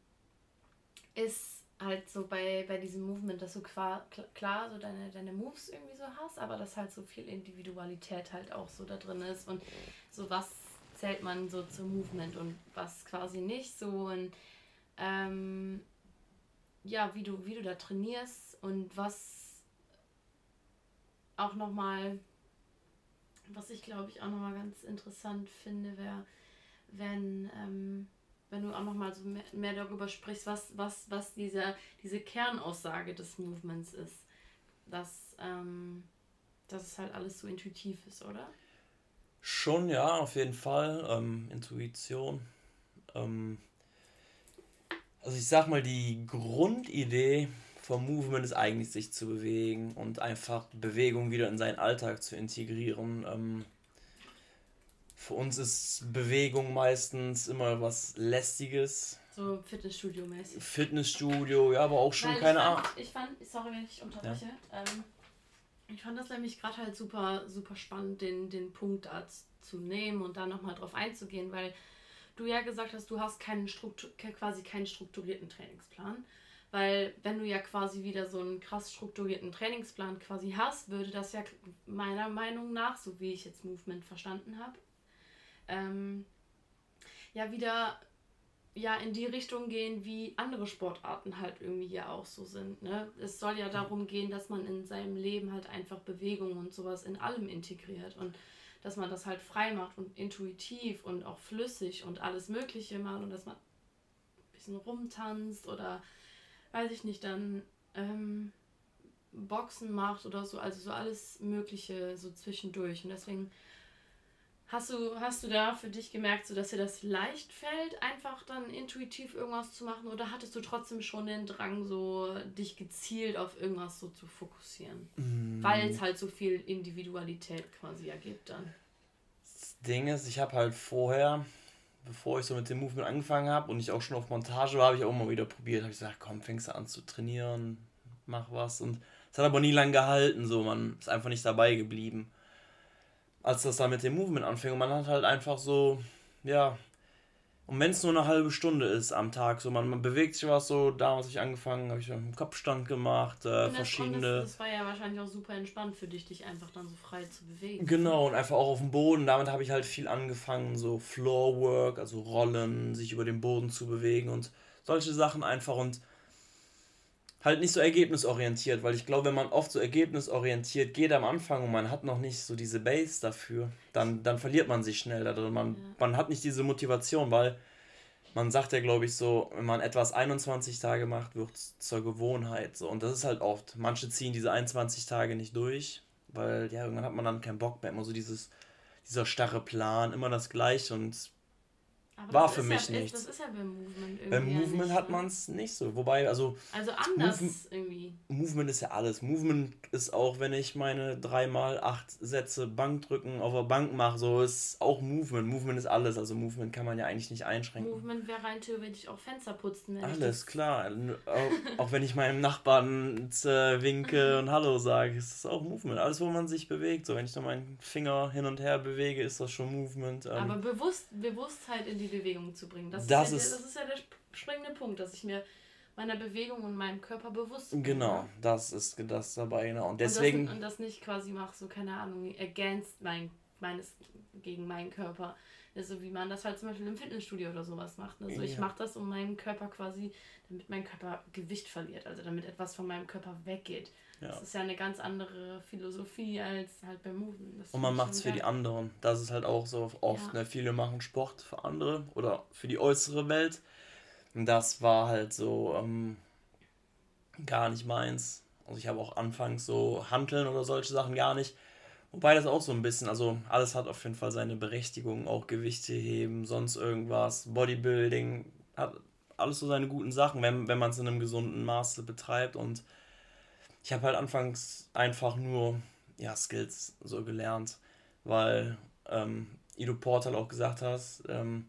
Speaker 1: ist halt so bei, bei diesem Movement, dass du klar, klar so deine, deine Moves irgendwie so hast, aber dass halt so viel Individualität halt auch so da drin ist und so was zählt man so zum Movement und was quasi nicht so und ähm, ja, wie du, wie du da trainierst und was auch nochmal, was ich glaube ich auch nochmal ganz interessant finde, wäre, wenn ähm, wenn du auch noch mal so mehr, mehr, darüber sprichst, was, was, was diese, diese Kernaussage des Movements ist. Dass, ähm, dass es halt alles so intuitiv ist, oder?
Speaker 2: Schon, ja, auf jeden Fall. Ähm, Intuition. Ähm, also ich sag mal, die Grundidee vom Movement ist eigentlich, sich zu bewegen und einfach Bewegung wieder in seinen Alltag zu integrieren. Ähm, Für uns ist Bewegung meistens immer was Lästiges.
Speaker 1: So Fitnessstudio-mäßig.
Speaker 2: Fitnessstudio, ja, aber auch schon
Speaker 1: Weil
Speaker 2: keine Ahnung.
Speaker 1: ich fand, sorry, wenn ich unterbreche. Ähm, ich fand das nämlich gerade halt super, super spannend, den, den Punkt da zu nehmen und da nochmal drauf einzugehen, weil du ja gesagt hast, du hast keinen Struktur, quasi keinen strukturierten Trainingsplan. Weil wenn du ja quasi wieder so einen krass strukturierten Trainingsplan quasi hast, würde das ja meiner Meinung nach, so wie ich jetzt Movement verstanden habe, ähm, ja wieder ja in die Richtung gehen, wie andere Sportarten halt irgendwie ja auch so sind. Ne? Es soll ja darum gehen, dass man in seinem Leben halt einfach Bewegung und sowas in allem integriert und dass man das halt frei macht und intuitiv und auch flüssig und alles Mögliche macht und dass man ein bisschen rumtanzt oder weiß ich nicht, dann ähm, Boxen macht oder so, also so alles Mögliche so zwischendurch. Und deswegen Hast du, hast du da für dich gemerkt, so dass dir das leicht fällt, einfach dann intuitiv irgendwas zu machen? Oder hattest du trotzdem schon den Drang, so dich gezielt auf irgendwas so zu fokussieren?
Speaker 2: Mm.
Speaker 1: Weil es halt so viel Individualität quasi ergibt dann.
Speaker 2: Das Ding ist, ich habe halt vorher, bevor ich so mit dem Movement angefangen habe und ich auch schon auf Montage war, habe ich auch mal wieder probiert. Habe ich gesagt, komm, fängst du an zu trainieren, mach was. Und es hat aber nie lang gehalten, so man ist einfach nicht dabei geblieben. Als das dann mit dem Movement anfing und man hat halt einfach so, ja, und wenn es nur eine halbe Stunde ist am Tag, so man, man bewegt sich was so, damals habe ich angefangen, habe ich einen Kopfstand gemacht, äh, verschiedene.
Speaker 1: das, das war ja wahrscheinlich auch super entspannt für dich, dich einfach dann so frei zu bewegen.
Speaker 2: Genau, und einfach auch auf dem Boden. Damit habe ich halt viel angefangen, so Floorwork, also Rollen, sich über den Boden zu bewegen und solche Sachen einfach und halt nicht so ergebnisorientiert, weil ich glaube, wenn man oft so ergebnisorientiert geht am Anfang und man hat noch nicht so diese Base dafür, dann, dann verliert man sich schnell da drin. Man,
Speaker 1: Ja.
Speaker 2: man hat nicht diese Motivation, weil man sagt ja, glaube ich, so, wenn man etwas 21 Tage macht, wird es zur Gewohnheit. So. Und das ist halt oft. Manche ziehen diese 21 Tage nicht durch, weil ja, irgendwann hat man dann keinen Bock mehr. Immer so dieses, dieser starre Plan, immer das Gleiche und
Speaker 1: Aber
Speaker 2: War für mich
Speaker 1: ja,
Speaker 2: nichts.
Speaker 1: Das ist ja beim Movement irgendwie.
Speaker 2: beim
Speaker 1: ja
Speaker 2: Movement
Speaker 1: nicht,
Speaker 2: hat man es nicht so. Wobei, also
Speaker 1: Also anders
Speaker 2: Movement-
Speaker 1: irgendwie.
Speaker 2: Movement ist ja alles. Movement ist auch, wenn ich meine 3x8 Sätze Bankdrücken auf der Bank mache, so ist auch Movement. Movement ist alles. Also Movement kann man ja eigentlich nicht einschränken.
Speaker 1: Movement wäre rein theoretisch auch Fenster putzen. Wenn
Speaker 2: Alles klar. Auch, auch wenn ich meinem Nachbarn äh, winke und Hallo sage, ist das auch Movement. Alles, wo man sich bewegt. So, wenn ich nur meinen Finger hin und her bewege, ist das schon Movement. Ähm,
Speaker 1: Aber bewusst, Bewusstheit in die Bewegung zu bringen, das,
Speaker 2: Das
Speaker 1: ist, ja,
Speaker 2: ist-
Speaker 1: das ist ja der sp- springende Punkt, dass ich mir meiner Bewegung und meinem Körper bewusst bin.
Speaker 2: genau,
Speaker 1: ne?
Speaker 2: das ist das dabei. Genau. Und
Speaker 1: Und
Speaker 2: deswegen.
Speaker 1: das, und das nicht quasi mache, so keine Ahnung, against mein, meines, gegen meinen Körper. So wie man das halt zum Beispiel im Fitnessstudio oder sowas macht. Also ich
Speaker 2: Ja.
Speaker 1: mache das, um meinem Körper quasi, damit mein Körper Gewicht verliert, also damit etwas von meinem Körper weggeht.
Speaker 2: Ja.
Speaker 1: Das ist ja eine ganz andere Philosophie als halt beim Movement. Das
Speaker 2: Und man
Speaker 1: ich
Speaker 2: macht es für die anderen. Das ist halt auch so oft.
Speaker 1: Ja.
Speaker 2: Ne? Viele machen Sport für andere oder für die äußere Welt. Das war halt so ähm, gar nicht meins. Also ich habe auch anfangs so Hanteln oder solche Sachen gar nicht. Wobei das auch so ein bisschen, also alles hat auf jeden Fall seine Berechtigung, auch Gewichte heben, sonst irgendwas, Bodybuilding, hat alles so seine guten Sachen, wenn, wenn man es in einem gesunden Maße betreibt. Und ich habe halt anfangs einfach nur ja, Skills so gelernt, weil ähm, Ido Portal auch gesagt hast, ähm,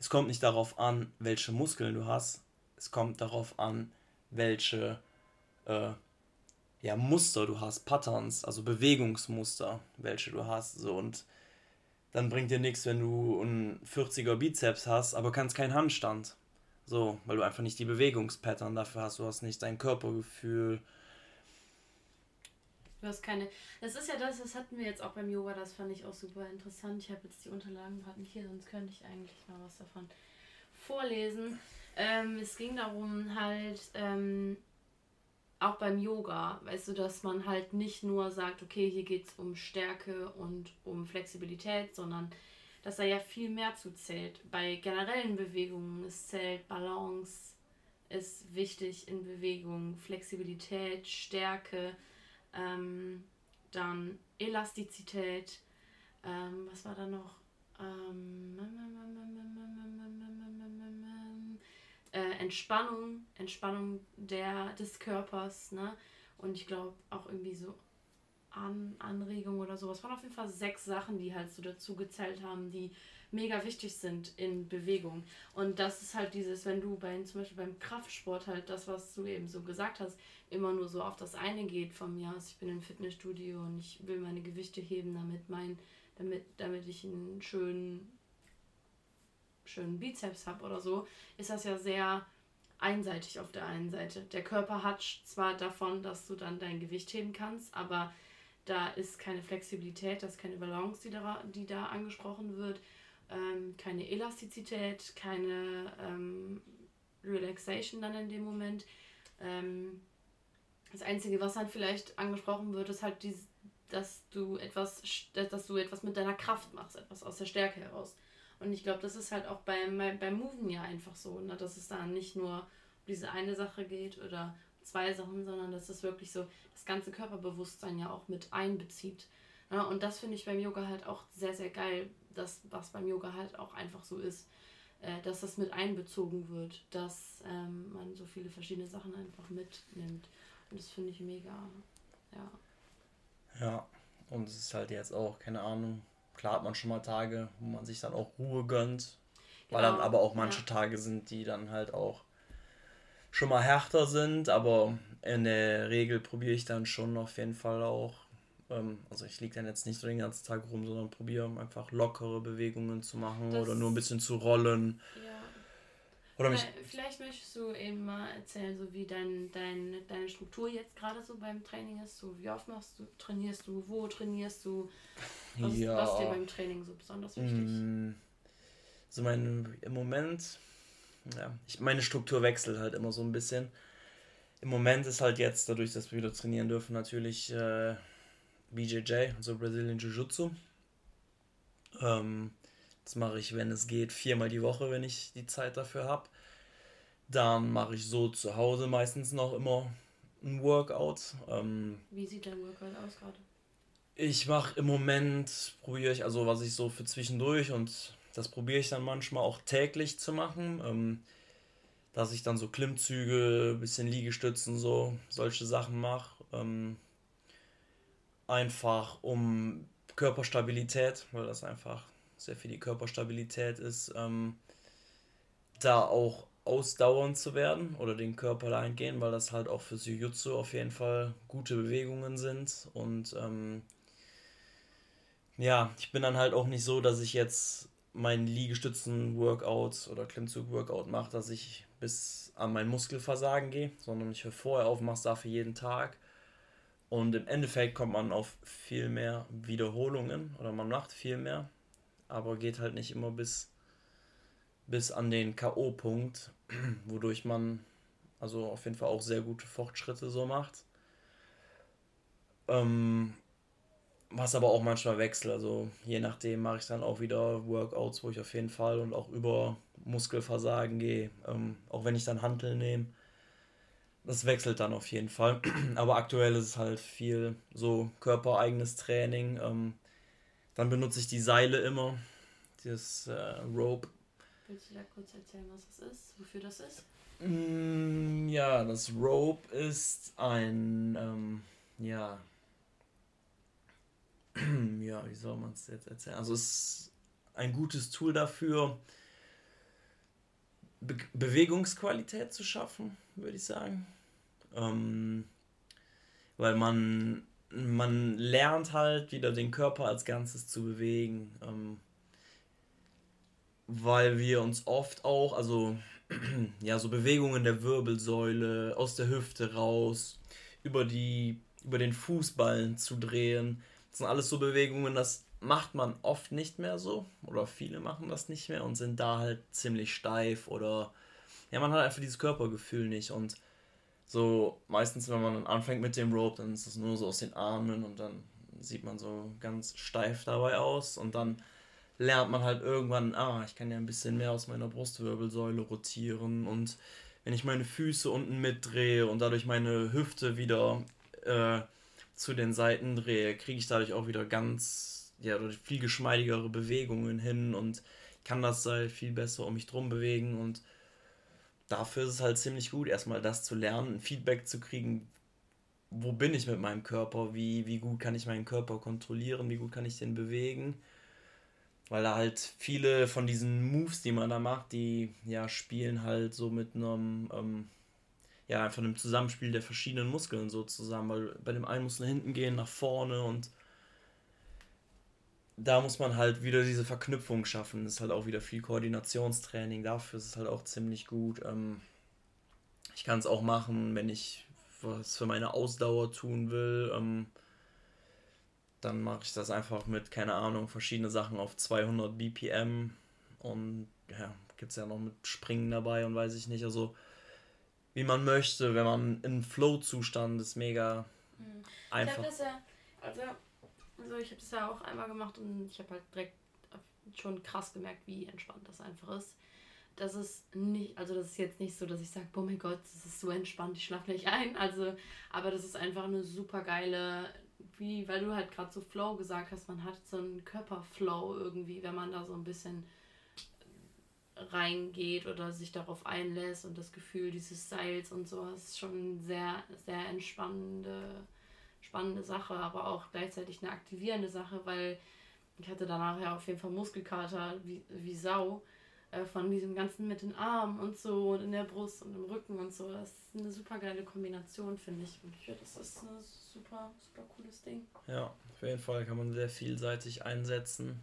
Speaker 2: es kommt nicht darauf an, welche Muskeln du hast, es kommt darauf an, welche äh, ja, Muster du hast, Patterns, also Bewegungsmuster, welche du hast. So und dann bringt dir nichts, wenn du einen 40er Bizeps hast, aber kannst keinen Handstand. So, weil du einfach nicht die Bewegungspattern dafür hast, du hast nicht dein Körpergefühl.
Speaker 1: Du hast keine. Das ist ja das, das hatten wir jetzt auch beim Yoga, das fand ich auch super interessant. Ich habe jetzt die Unterlagen gerade nicht hier, sonst könnte ich eigentlich mal was davon vorlesen. Ähm, es ging darum, halt, ähm, auch beim Yoga, weißt du, dass man halt nicht nur sagt, okay, hier geht es um Stärke und um Flexibilität, sondern dass da ja viel mehr zu zählt. Bei generellen Bewegungen, es zählt Balance, ist wichtig in Bewegung, Flexibilität, Stärke, ähm, dann Elastizität, ähm, was war da noch? Ähm, äh, Entspannung, Entspannung der, des Körpers, ne? Und ich glaube auch irgendwie so An Anregungen oder sowas. Waren auf jeden Fall sechs Sachen, die halt so dazu gezählt haben, die mega wichtig sind in Bewegung. Und das ist halt dieses, wenn du bei, zum Beispiel beim Kraftsport halt das, was du eben so gesagt hast, immer nur so auf das eine geht von mir aus, ich bin im Fitnessstudio und ich will meine Gewichte heben, damit mein, damit, damit ich einen schönen, schönen Bizeps habe oder so, ist das ja sehr einseitig auf der einen Seite. Der Körper hat zwar davon, dass du dann dein Gewicht heben kannst, aber da ist keine Flexibilität, da ist keine Balance, die da, die da angesprochen wird, ähm, keine Elastizität, keine ähm, Relaxation dann in dem Moment. Ähm, das Einzige, was halt vielleicht angesprochen wird, ist halt, dies, dass du etwas, dass du etwas mit deiner Kraft machst, etwas aus der Stärke heraus. Und ich glaube, das ist halt auch beim, beim Moven ja einfach so, ne? dass es da nicht nur um diese eine Sache geht oder zwei Sachen, sondern dass es wirklich so das ganze Körperbewusstsein ja auch mit einbezieht. Ne? Und das finde ich beim Yoga halt auch sehr, sehr geil, das, was beim Yoga halt auch einfach so ist, äh, dass das mit einbezogen wird, dass ähm, man so viele verschiedene Sachen einfach mitnimmt. Und das finde ich mega, ja.
Speaker 2: Ja, und es ist halt jetzt auch, keine Ahnung, klar hat man schon mal Tage, wo man sich dann auch Ruhe gönnt, weil genau, dann aber auch manche ja. Tage sind, die dann halt auch schon mal härter sind, aber in der Regel probiere ich dann schon auf jeden Fall auch also ich liege dann jetzt nicht so den ganzen Tag rum, sondern probiere einfach lockere Bewegungen zu machen das oder nur ein bisschen zu rollen. Ja.
Speaker 1: Oder mich Vielleicht möchtest du eben mal erzählen, so wie dein, dein, deine Struktur jetzt gerade so beim Training ist. So wie oft machst du, trainierst du, wo trainierst du? Was, ja. was ist dir beim Training so besonders wichtig? Mm,
Speaker 2: so mein im Moment, ja, ich, meine Struktur wechselt halt immer so ein bisschen. Im Moment ist halt jetzt, dadurch, dass wir wieder trainieren dürfen, natürlich äh, BJJ, also Brazilian Jiu-Jitsu. Ähm, das mache ich, wenn es geht, viermal die Woche, wenn ich die Zeit dafür habe. Dann mache ich so zu Hause meistens noch immer ein Workout. Ähm,
Speaker 1: Wie sieht dein Workout aus gerade?
Speaker 2: Ich mache im Moment, probiere ich, also was ich so für zwischendurch und das probiere ich dann manchmal auch täglich zu machen. Ähm, dass ich dann so Klimmzüge, bisschen Liegestützen, so solche Sachen mache. Ähm, einfach um Körperstabilität, weil das einfach sehr viel die Körperstabilität ist, ähm, da auch ausdauernd zu werden oder den Körper dahingehend, weil das halt auch für Jiu-Jitsu auf jeden Fall gute Bewegungen sind. Und ähm, ja, ich bin dann halt auch nicht so, dass ich jetzt meinen Liegestützen-Workout oder Klimmzug-Workout mache, dass ich bis an mein Muskelversagen gehe, sondern ich höre vorher auf, mache es dafür jeden Tag und im Endeffekt kommt man auf viel mehr Wiederholungen oder man macht viel mehr, aber geht halt nicht immer bis, bis an den K.O.-Punkt, wodurch man also auf jeden Fall auch sehr gute Fortschritte so macht. Ähm, was aber auch manchmal wechselt, also je nachdem mache ich dann auch wieder Workouts, wo ich auf jeden Fall und auch über Muskelversagen gehe, ähm, auch wenn ich dann Hantel nehme das wechselt dann auf jeden Fall. Aber aktuell ist es halt viel so körpereigenes Training. Ähm, dann benutze ich die Seile immer, das äh, Rope.
Speaker 1: Willst du da kurz erzählen, was das ist, wofür das ist?
Speaker 2: Mm, ja, das Rope ist ein, ähm, ja, ja, wie soll man es jetzt erzählen? Also es ist ein gutes Tool dafür, Be Bewegungsqualität zu schaffen, würde ich sagen. Ähm, weil man, man lernt halt wieder den Körper als Ganzes zu bewegen. Ähm, weil wir uns oft auch, also ja, so Bewegungen der Wirbelsäule, aus der Hüfte raus, über die, über den Fußballen zu drehen. Das sind alles so Bewegungen, das macht man oft nicht mehr so oder viele machen das nicht mehr und sind da halt ziemlich steif oder ja, man hat einfach dieses Körpergefühl nicht und so meistens, wenn man dann anfängt mit dem Rope, dann ist es nur so aus den Armen und dann sieht man so ganz steif dabei aus und dann lernt man halt irgendwann, ah, ich kann ja ein bisschen mehr aus meiner Brustwirbelsäule rotieren und wenn ich meine Füße unten mitdrehe und dadurch meine Hüfte wieder äh, zu den Seiten drehe, kriege ich dadurch auch wieder ganz ja, viel geschmeidigere Bewegungen hin und kann das halt viel besser um mich drum bewegen und dafür ist es halt ziemlich gut, erstmal das zu lernen, Feedback zu kriegen, wo bin ich mit meinem Körper, wie, wie gut kann ich meinen Körper kontrollieren, wie gut kann ich den bewegen. Weil da halt viele von diesen Moves, die man da macht, die ja spielen halt so mit einem, ähm, ja, einfach einem Zusammenspiel der verschiedenen Muskeln so zusammen. Weil bei dem einen muss nach hinten gehen, nach vorne und da muss man halt wieder diese Verknüpfung schaffen. Das ist halt auch wieder viel Koordinationstraining. Dafür ist es halt auch ziemlich gut. Ähm, ich kann es auch machen, wenn ich was für meine Ausdauer tun will. Ähm, dann mache ich das einfach mit, keine Ahnung, verschiedene Sachen auf 200 BPM. Und ja, gibt es ja noch mit Springen dabei und weiß ich nicht. Also, wie man möchte, wenn man in Flow-Zustand ist, mega mhm.
Speaker 1: einfach. Ich das ja, also also ich habe das ja auch einmal gemacht und ich habe halt direkt schon krass gemerkt, wie entspannt das einfach ist. Das ist nicht, also das ist jetzt nicht so, dass ich sage, oh mein Gott, das ist so entspannt, ich schlafe nicht ein. Also, aber das ist einfach eine super geile, wie, weil du halt gerade so Flow gesagt hast, man hat so einen Körperflow irgendwie, wenn man da so ein bisschen reingeht oder sich darauf einlässt und das Gefühl dieses Seils und so, das ist schon sehr, sehr entspannende spannende Sache, aber auch gleichzeitig eine aktivierende Sache, weil ich hatte danach ja auf jeden Fall Muskelkater wie, wie Sau äh, von diesem ganzen mit den Armen und so und in der Brust und im Rücken und so. Das ist eine super geile Kombination, finde ich. Und ich finde, das ist ein super, super cooles Ding.
Speaker 2: Ja, auf jeden Fall kann man sehr vielseitig einsetzen.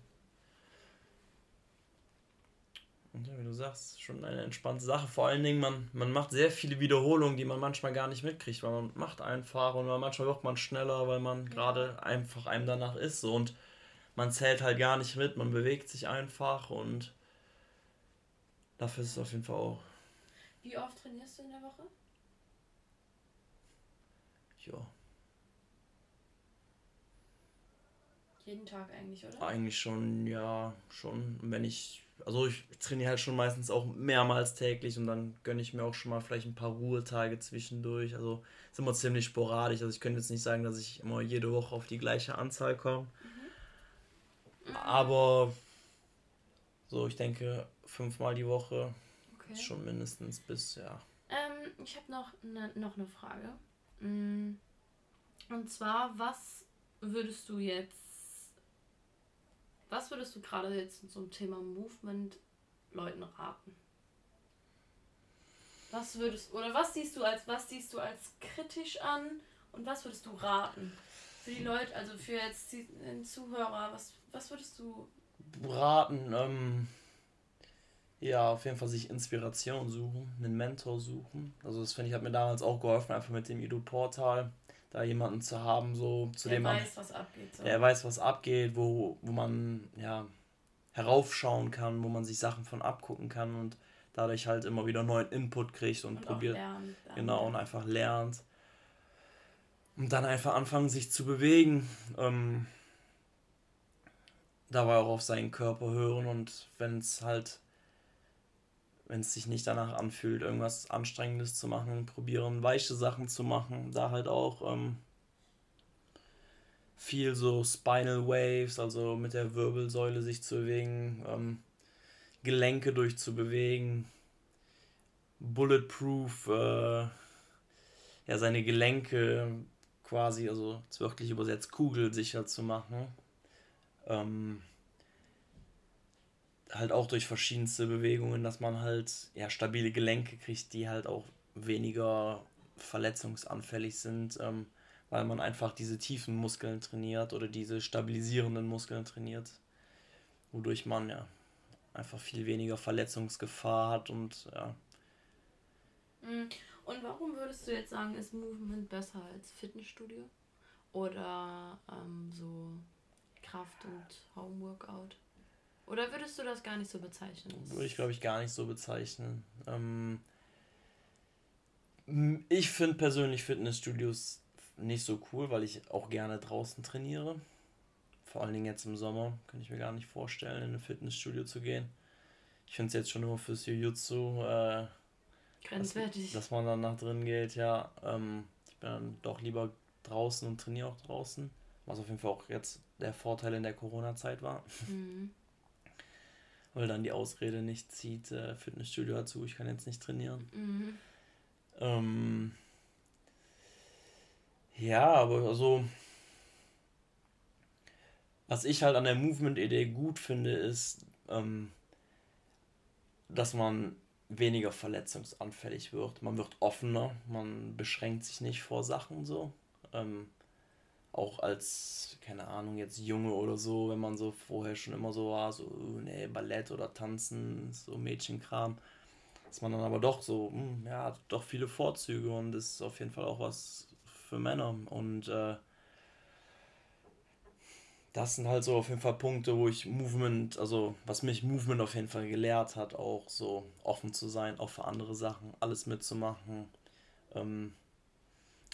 Speaker 2: Und ja, wie du sagst, schon eine entspannte Sache. Vor allen Dingen, man, man macht sehr viele Wiederholungen, die man manchmal gar nicht mitkriegt, weil man macht einfach und manchmal wird man schneller, weil man ja. gerade einfach einem danach ist. So. Und man zählt halt gar nicht mit, man bewegt sich einfach und dafür ist es auf jeden Fall auch.
Speaker 1: Wie oft trainierst du in der Woche? Ja. Jeden Tag eigentlich, oder?
Speaker 2: Eigentlich schon, ja, schon. Wenn ich also ich trainiere halt schon meistens auch mehrmals täglich und dann gönne ich mir auch schon mal vielleicht ein paar Ruhetage zwischendurch. Also ist immer ziemlich sporadisch. Also ich könnte jetzt nicht sagen, dass ich immer jede Woche auf die gleiche Anzahl komme. Mhm. Aber so, ich denke, fünfmal die Woche okay. ist schon mindestens bis, ja.
Speaker 1: Ähm, ich habe noch, ne, noch eine Frage. Mm. Und zwar, was würdest du jetzt was würdest du gerade jetzt zum Thema Movement Leuten raten? Was würdest oder was siehst du als was siehst du als kritisch an und was würdest du raten? Für die Leute, also für jetzt den Zuhörer, was, was würdest du
Speaker 2: raten? Ähm, ja, auf jeden Fall sich Inspiration suchen, einen Mentor suchen. Also das finde ich hat mir damals auch geholfen, einfach mit dem Edu-Portal da jemanden zu haben, so zu der dem man. Weiß, was abgeht, so. Der weiß, was abgeht, wo, wo man ja heraufschauen kann, wo man sich Sachen von abgucken kann und dadurch halt immer wieder neuen Input kriegt und, und probiert. Lernt, genau, und einfach lernt. Und dann einfach anfangen, sich zu bewegen. Ähm, dabei auch auf seinen Körper hören und wenn es halt wenn es sich nicht danach anfühlt, irgendwas Anstrengendes zu machen, probieren weiche Sachen zu machen. Da halt auch ähm, viel so Spinal Waves, also mit der Wirbelsäule sich zu bewegen, ähm, Gelenke durchzubewegen, Bulletproof, äh, ja, seine Gelenke quasi, also wirklich übersetzt kugelsicher zu machen. Ähm, halt auch durch verschiedenste Bewegungen, dass man halt ja, stabile Gelenke kriegt, die halt auch weniger verletzungsanfällig sind, ähm, weil man einfach diese tiefen Muskeln trainiert oder diese stabilisierenden Muskeln trainiert, wodurch man ja einfach viel weniger Verletzungsgefahr hat und ja.
Speaker 1: Mhm. Und warum würdest du jetzt sagen, ist Movement besser als Fitnessstudio oder ähm, so Kraft- und Homeworkout? Oder würdest du das gar nicht so bezeichnen?
Speaker 2: Würde ich, glaube ich, gar nicht so bezeichnen. Ähm, ich finde persönlich Fitnessstudios nicht so cool, weil ich auch gerne draußen trainiere. Vor allen Dingen jetzt im Sommer kann ich mir gar nicht vorstellen, in ein Fitnessstudio zu gehen. Ich finde es jetzt schon immer fürs Jiu-Jitsu äh, grenzwertig, dass, dass, man dann nach drin geht. Ja, ähm, ich bin dann doch lieber draußen und trainiere auch draußen, was auf jeden Fall auch jetzt der Vorteil in der Corona-Zeit war. Mhm weil dann die Ausrede nicht zieht, äh, Fitnessstudio dazu, ich kann jetzt nicht trainieren. Mhm. Ähm, Ja, aber also. Was ich halt an der Movement-Idee gut finde, ist, ähm, dass man weniger verletzungsanfällig wird. Man wird offener, man beschränkt sich nicht vor Sachen so. Ähm, auch als, keine Ahnung, jetzt Junge oder so, wenn man so vorher schon immer so war, so, uh, nee, Ballett oder Tanzen, so Mädchenkram, dass man dann aber doch so, mh, hm, ja, hat doch viele Vorzüge und ist auf jeden Fall auch was für Männer. Und äh, das sind halt so auf jeden Fall Punkte, wo ich Movement, also was mich Movement auf jeden Fall gelehrt hat, auch so offen zu sein, auch für andere Sachen, alles mitzumachen. Ähm,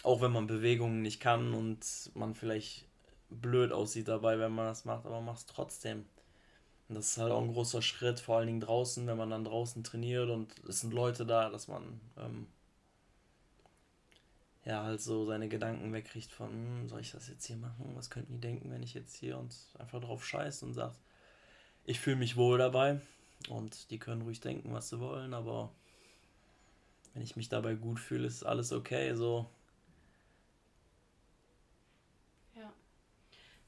Speaker 2: auch wenn man Bewegungen nicht kann und man vielleicht blöd aussieht dabei, wenn man das macht, aber man macht es trotzdem. Und das ist halt auch ein großer Schritt, vor allen Dingen draußen, wenn man dann draußen trainiert und es sind Leute da, dass man ähm, ja, halt so seine Gedanken wegkriegt von, hm, soll ich das jetzt hier machen? Was könnten die denken, wenn ich jetzt hier und einfach drauf scheiße und sagt, ich fühle mich wohl dabei und die können ruhig denken, was sie wollen, aber wenn ich mich dabei gut fühle, ist alles okay, so.
Speaker 1: Ja,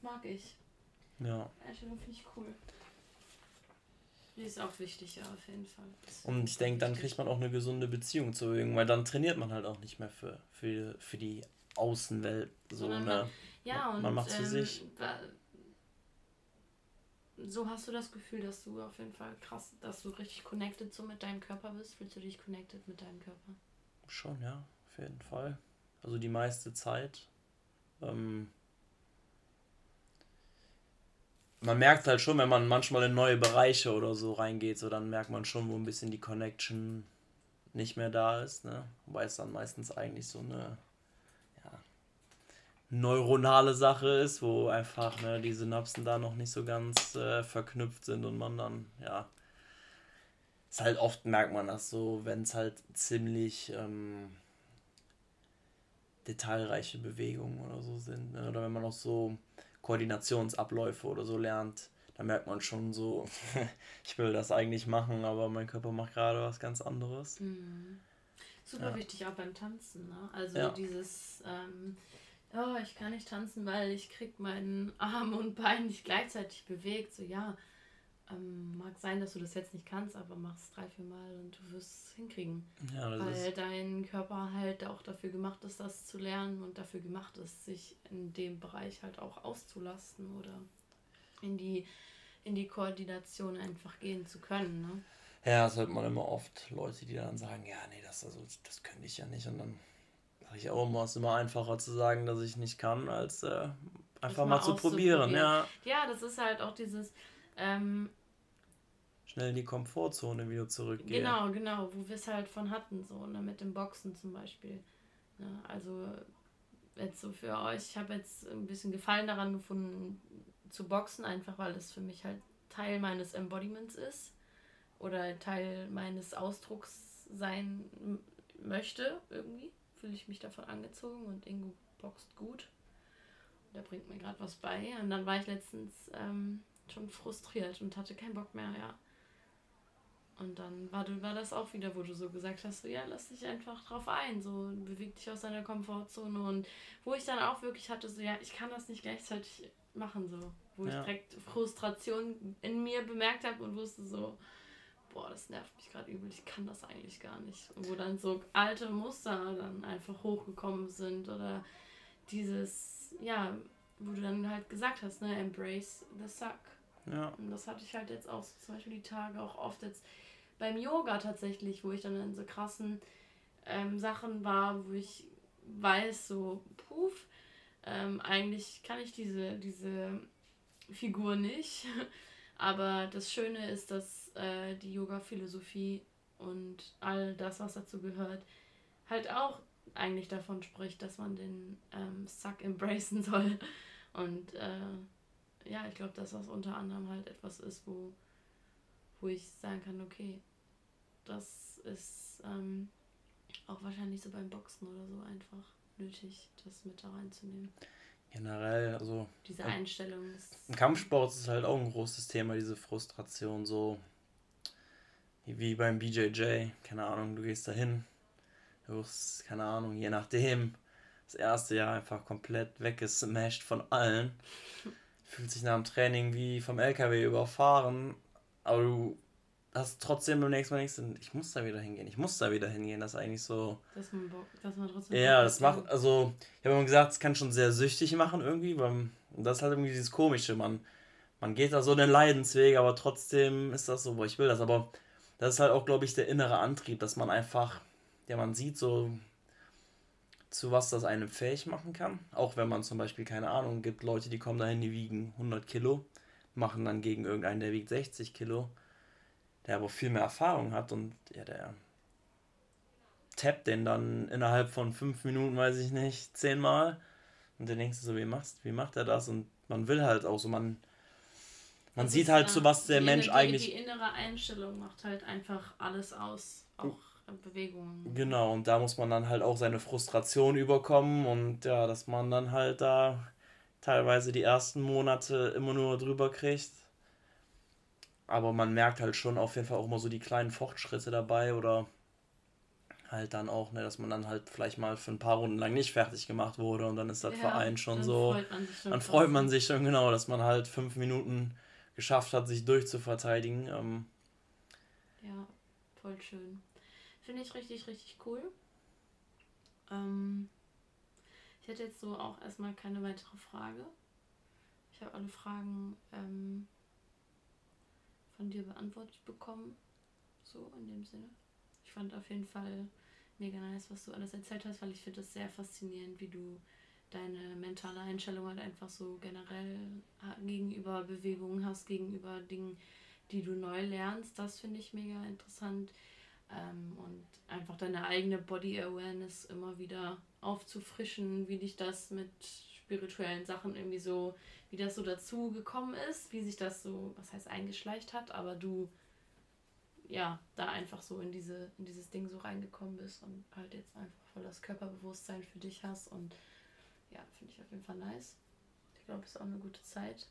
Speaker 1: mag ich.
Speaker 2: Ja.
Speaker 1: Einstellung finde ich cool. Die ist auch wichtig, ja, auf jeden Fall.
Speaker 2: Und ich denke, dann kriegt man auch eine gesunde Beziehung zu Bewegung, weil dann trainiert man halt auch nicht mehr für, für, für die Außenwelt. So eine, man,
Speaker 1: ja, und man macht für ähm, sich. So hast du das Gefühl, dass du auf jeden Fall krass, dass du richtig connected so mit deinem Körper bist. Fühlst du dich connected mit deinem Körper?
Speaker 2: Schon, ja, auf jeden Fall. Also die meiste Zeit. Ähm, man merkt halt schon, wenn man manchmal in neue Bereiche oder so reingeht, so dann merkt man schon, wo ein bisschen die Connection nicht mehr da ist, ne? Wobei es dann meistens eigentlich so eine ja, neuronale Sache ist, wo einfach ne, die Synapsen da noch nicht so ganz äh, verknüpft sind und man dann, ja, ist halt oft merkt man das so, wenn es halt ziemlich ähm, detailreiche Bewegungen oder so sind, ne? oder wenn man auch so Koordinationsabläufe oder so lernt, da merkt man schon so, ich will das eigentlich machen, aber mein Körper macht gerade was ganz anderes.
Speaker 1: Mhm. Super ja. wichtig auch beim Tanzen, ne? Also ja. dieses, ähm, oh, ich kann nicht tanzen, weil ich krieg meinen Arm und Bein nicht gleichzeitig bewegt. So ja, ähm, mag sein, dass du das jetzt nicht kannst, aber mach es drei, vier Mal und du wirst es hinkriegen. Ja, Weil dein Körper halt auch dafür gemacht ist, das zu lernen und dafür gemacht ist, sich in dem Bereich halt auch auszulasten oder in die, in die Koordination einfach gehen zu können. Ne?
Speaker 2: Ja, das hört man immer oft. Leute, die dann sagen, ja, nee, das, also, das könnte ich ja nicht. Und dann sage ich auch immer, es ist immer einfacher zu sagen, dass ich nicht kann, als äh, einfach mal, mal zu probieren. Ja.
Speaker 1: ja, das ist halt auch dieses, ähm,
Speaker 2: Schnell in die Komfortzone wieder zurückgehen.
Speaker 1: Genau, genau, wo wir es halt von hatten, so, ne, mit dem Boxen zum Beispiel. Ne, also jetzt so für euch, ich habe jetzt ein bisschen Gefallen daran gefunden zu boxen, einfach weil es für mich halt Teil meines Embodiments ist oder Teil meines Ausdrucks sein möchte irgendwie. Fühle ich mich davon angezogen und Ingo boxt gut. Der bringt mir gerade was bei. Und dann war ich letztens ähm, schon frustriert und hatte keinen Bock mehr, ja. Und dann war, war das auch wieder, wo du so gesagt hast, so ja, lass dich einfach drauf ein, so beweg dich aus deiner Komfortzone und wo ich dann auch wirklich hatte, so ja, ich kann das nicht gleichzeitig machen, so, wo ja. ich direkt Frustration in mir bemerkt habe und wusste so, boah, das nervt mich gerade übel, ich kann das eigentlich gar nicht. Und wo dann so alte Muster dann einfach hochgekommen sind oder dieses, ja, wo du dann halt gesagt hast, ne, embrace the suck. Ja. Und das hatte ich halt jetzt auch so, zum Beispiel die Tage auch oft jetzt beim Yoga tatsächlich, wo ich dann in so krassen ähm, Sachen war, wo ich weiß, so, puff, ähm, eigentlich kann ich diese, diese Figur nicht. Aber das Schöne ist, dass äh, die Yoga-Philosophie und all das, was dazu gehört, halt auch eigentlich davon spricht, dass man den ähm, Suck embracen soll. Und äh, ja, ich glaube, dass das unter anderem halt etwas ist, wo, wo ich sagen kann, okay, das ist ähm, auch wahrscheinlich so beim Boxen oder so einfach nötig, das mit da reinzunehmen.
Speaker 2: Generell, also.
Speaker 1: Diese Einstellung
Speaker 2: ist. Im Kampfsport ist halt auch ein großes Thema, diese Frustration, so wie beim BJJ. Keine Ahnung, du gehst dahin, du wirst, keine Ahnung, je nachdem, das erste Jahr einfach komplett weggesmashed von allen. Fühlt sich nach dem Training wie vom LKW überfahren, aber du hast trotzdem beim nächsten Mal nichts, ich muss da wieder hingehen, ich muss da wieder hingehen, das ist eigentlich so. Dass man, Bock, dass man trotzdem. Ja, das macht, also, ich habe immer gesagt, es kann schon sehr süchtig machen irgendwie, weil das ist halt irgendwie dieses Komische, man, man geht da so den Leidensweg, aber trotzdem ist das so, wo ich will das, aber das ist halt auch, glaube ich, der innere Antrieb, dass man einfach, ja, man sieht so, zu was das einem fähig machen kann. Auch wenn man zum Beispiel, keine Ahnung, gibt Leute, die kommen dahin, die wiegen 100 Kilo, machen dann gegen irgendeinen, der wiegt 60 Kilo, der aber viel mehr Erfahrung hat und ja, der tappt den dann innerhalb von fünf Minuten, weiß ich nicht, zehnmal. Und dann denkst du so, wie, machst, wie macht er das? Und man will halt auch so, man, man das sieht halt so, was der Mensch
Speaker 1: eigentlich. Die innere Einstellung macht halt einfach alles aus. Auch Bewegungen.
Speaker 2: Genau, und da muss man dann halt auch seine Frustration überkommen und ja, dass man dann halt da teilweise die ersten Monate immer nur drüber kriegt. Aber man merkt halt schon auf jeden Fall auch immer so die kleinen Fortschritte dabei oder halt dann auch, ne, dass man dann halt vielleicht mal für ein paar Runden lang nicht fertig gemacht wurde und dann ist das ja, Verein schon so. Freut schon dann freut man sich schon genau, dass man halt fünf Minuten geschafft hat, sich durchzuverteidigen. Ähm,
Speaker 1: ja, voll schön. Finde ich richtig, richtig cool. Ähm, ich hätte jetzt so auch erstmal keine weitere Frage. Ich habe alle Fragen ähm, von dir beantwortet bekommen. So in dem Sinne. Ich fand auf jeden Fall mega nice, was du alles erzählt hast, weil ich finde das sehr faszinierend, wie du deine mentale Einstellung halt einfach so generell gegenüber Bewegungen hast, gegenüber Dingen, die du neu lernst. Das finde ich mega interessant ähm, und einfach deine eigene Body Awareness immer wieder aufzufrischen, wie dich das mit spirituellen Sachen irgendwie so, wie das so dazu gekommen ist, wie sich das so, was heißt eingeschleicht hat, aber du ja, da einfach so in diese, in dieses Ding so reingekommen bist und halt jetzt einfach voll das Körperbewusstsein für dich hast und ja, finde ich auf jeden Fall nice. Ich glaube, es ist auch eine gute Zeit,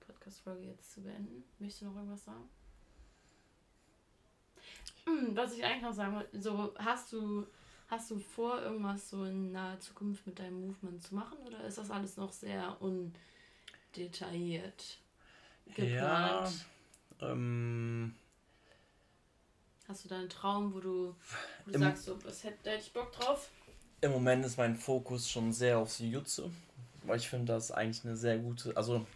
Speaker 1: Podcast-Folge jetzt zu beenden. Möchtest du noch irgendwas sagen? Hm, was ich eigentlich noch sagen wollte, so hast du, hast du vor, irgendwas so in naher Zukunft mit deinem Movement zu machen oder ist das alles noch sehr undetailliert geplant? Ja, ähm, Hast du da einen Traum, wo du, wo du sagst, so, was hätte, hätte ich Bock drauf?
Speaker 2: Im Moment ist mein Fokus schon sehr aufs Jutsu, weil ich finde das eigentlich eine sehr gute, also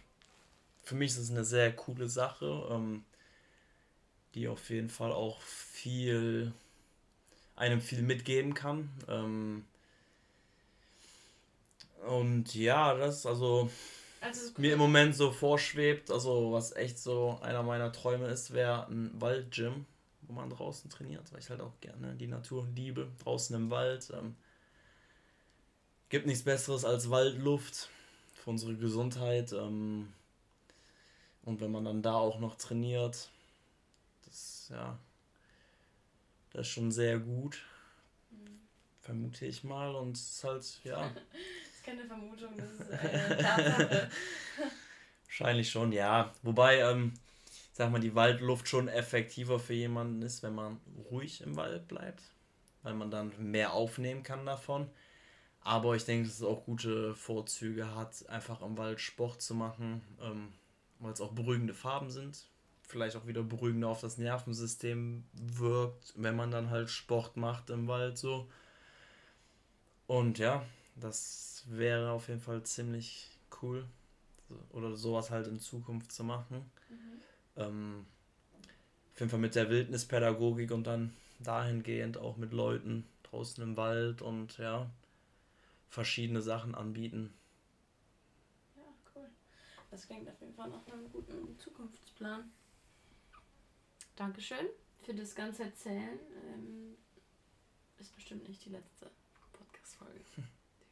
Speaker 2: für mich ist es eine sehr coole Sache. Ähm, die auf jeden Fall auch viel einem viel mitgeben kann. Ähm, und ja, das also, also mir im Moment so vorschwebt, also was echt so einer meiner Träume ist, wäre ein Waldgym, wo man draußen trainiert, weil ich halt auch gerne die Natur liebe, draußen im Wald. Ähm, gibt nichts Besseres als Waldluft für unsere Gesundheit. Ähm, und wenn man dann da auch noch trainiert, ja, das ist schon sehr gut. Mhm. Vermute ich mal. Und es ist halt, ja. das ist keine Vermutung, das ist äh, Tatsache. Wahrscheinlich schon, ja. Wobei, ähm, sag mal, die Waldluft schon effektiver für jemanden ist, wenn man ruhig im Wald bleibt. Weil man dann mehr aufnehmen kann davon. Aber ich denke, dass es auch gute Vorzüge hat, einfach im Wald Sport zu machen, ähm, weil es auch beruhigende Farben sind vielleicht auch wieder beruhigender auf das Nervensystem wirkt, wenn man dann halt Sport macht im Wald so. Und ja, das wäre auf jeden Fall ziemlich cool. Oder sowas halt in Zukunft zu machen. Mhm. Ähm, auf jeden Fall mit der Wildnispädagogik und dann dahingehend auch mit Leuten draußen im Wald und ja, verschiedene Sachen anbieten.
Speaker 1: Ja, cool. Das klingt auf jeden Fall nach einem guten Zukunftsplan. Dankeschön für das ganze Erzählen. Ähm, ist bestimmt nicht die letzte Podcast-Folge, die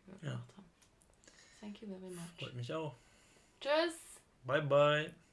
Speaker 1: wir ja. gemacht haben.
Speaker 2: Thank you very much. Freut mich auch.
Speaker 1: Tschüss.
Speaker 2: Bye, bye.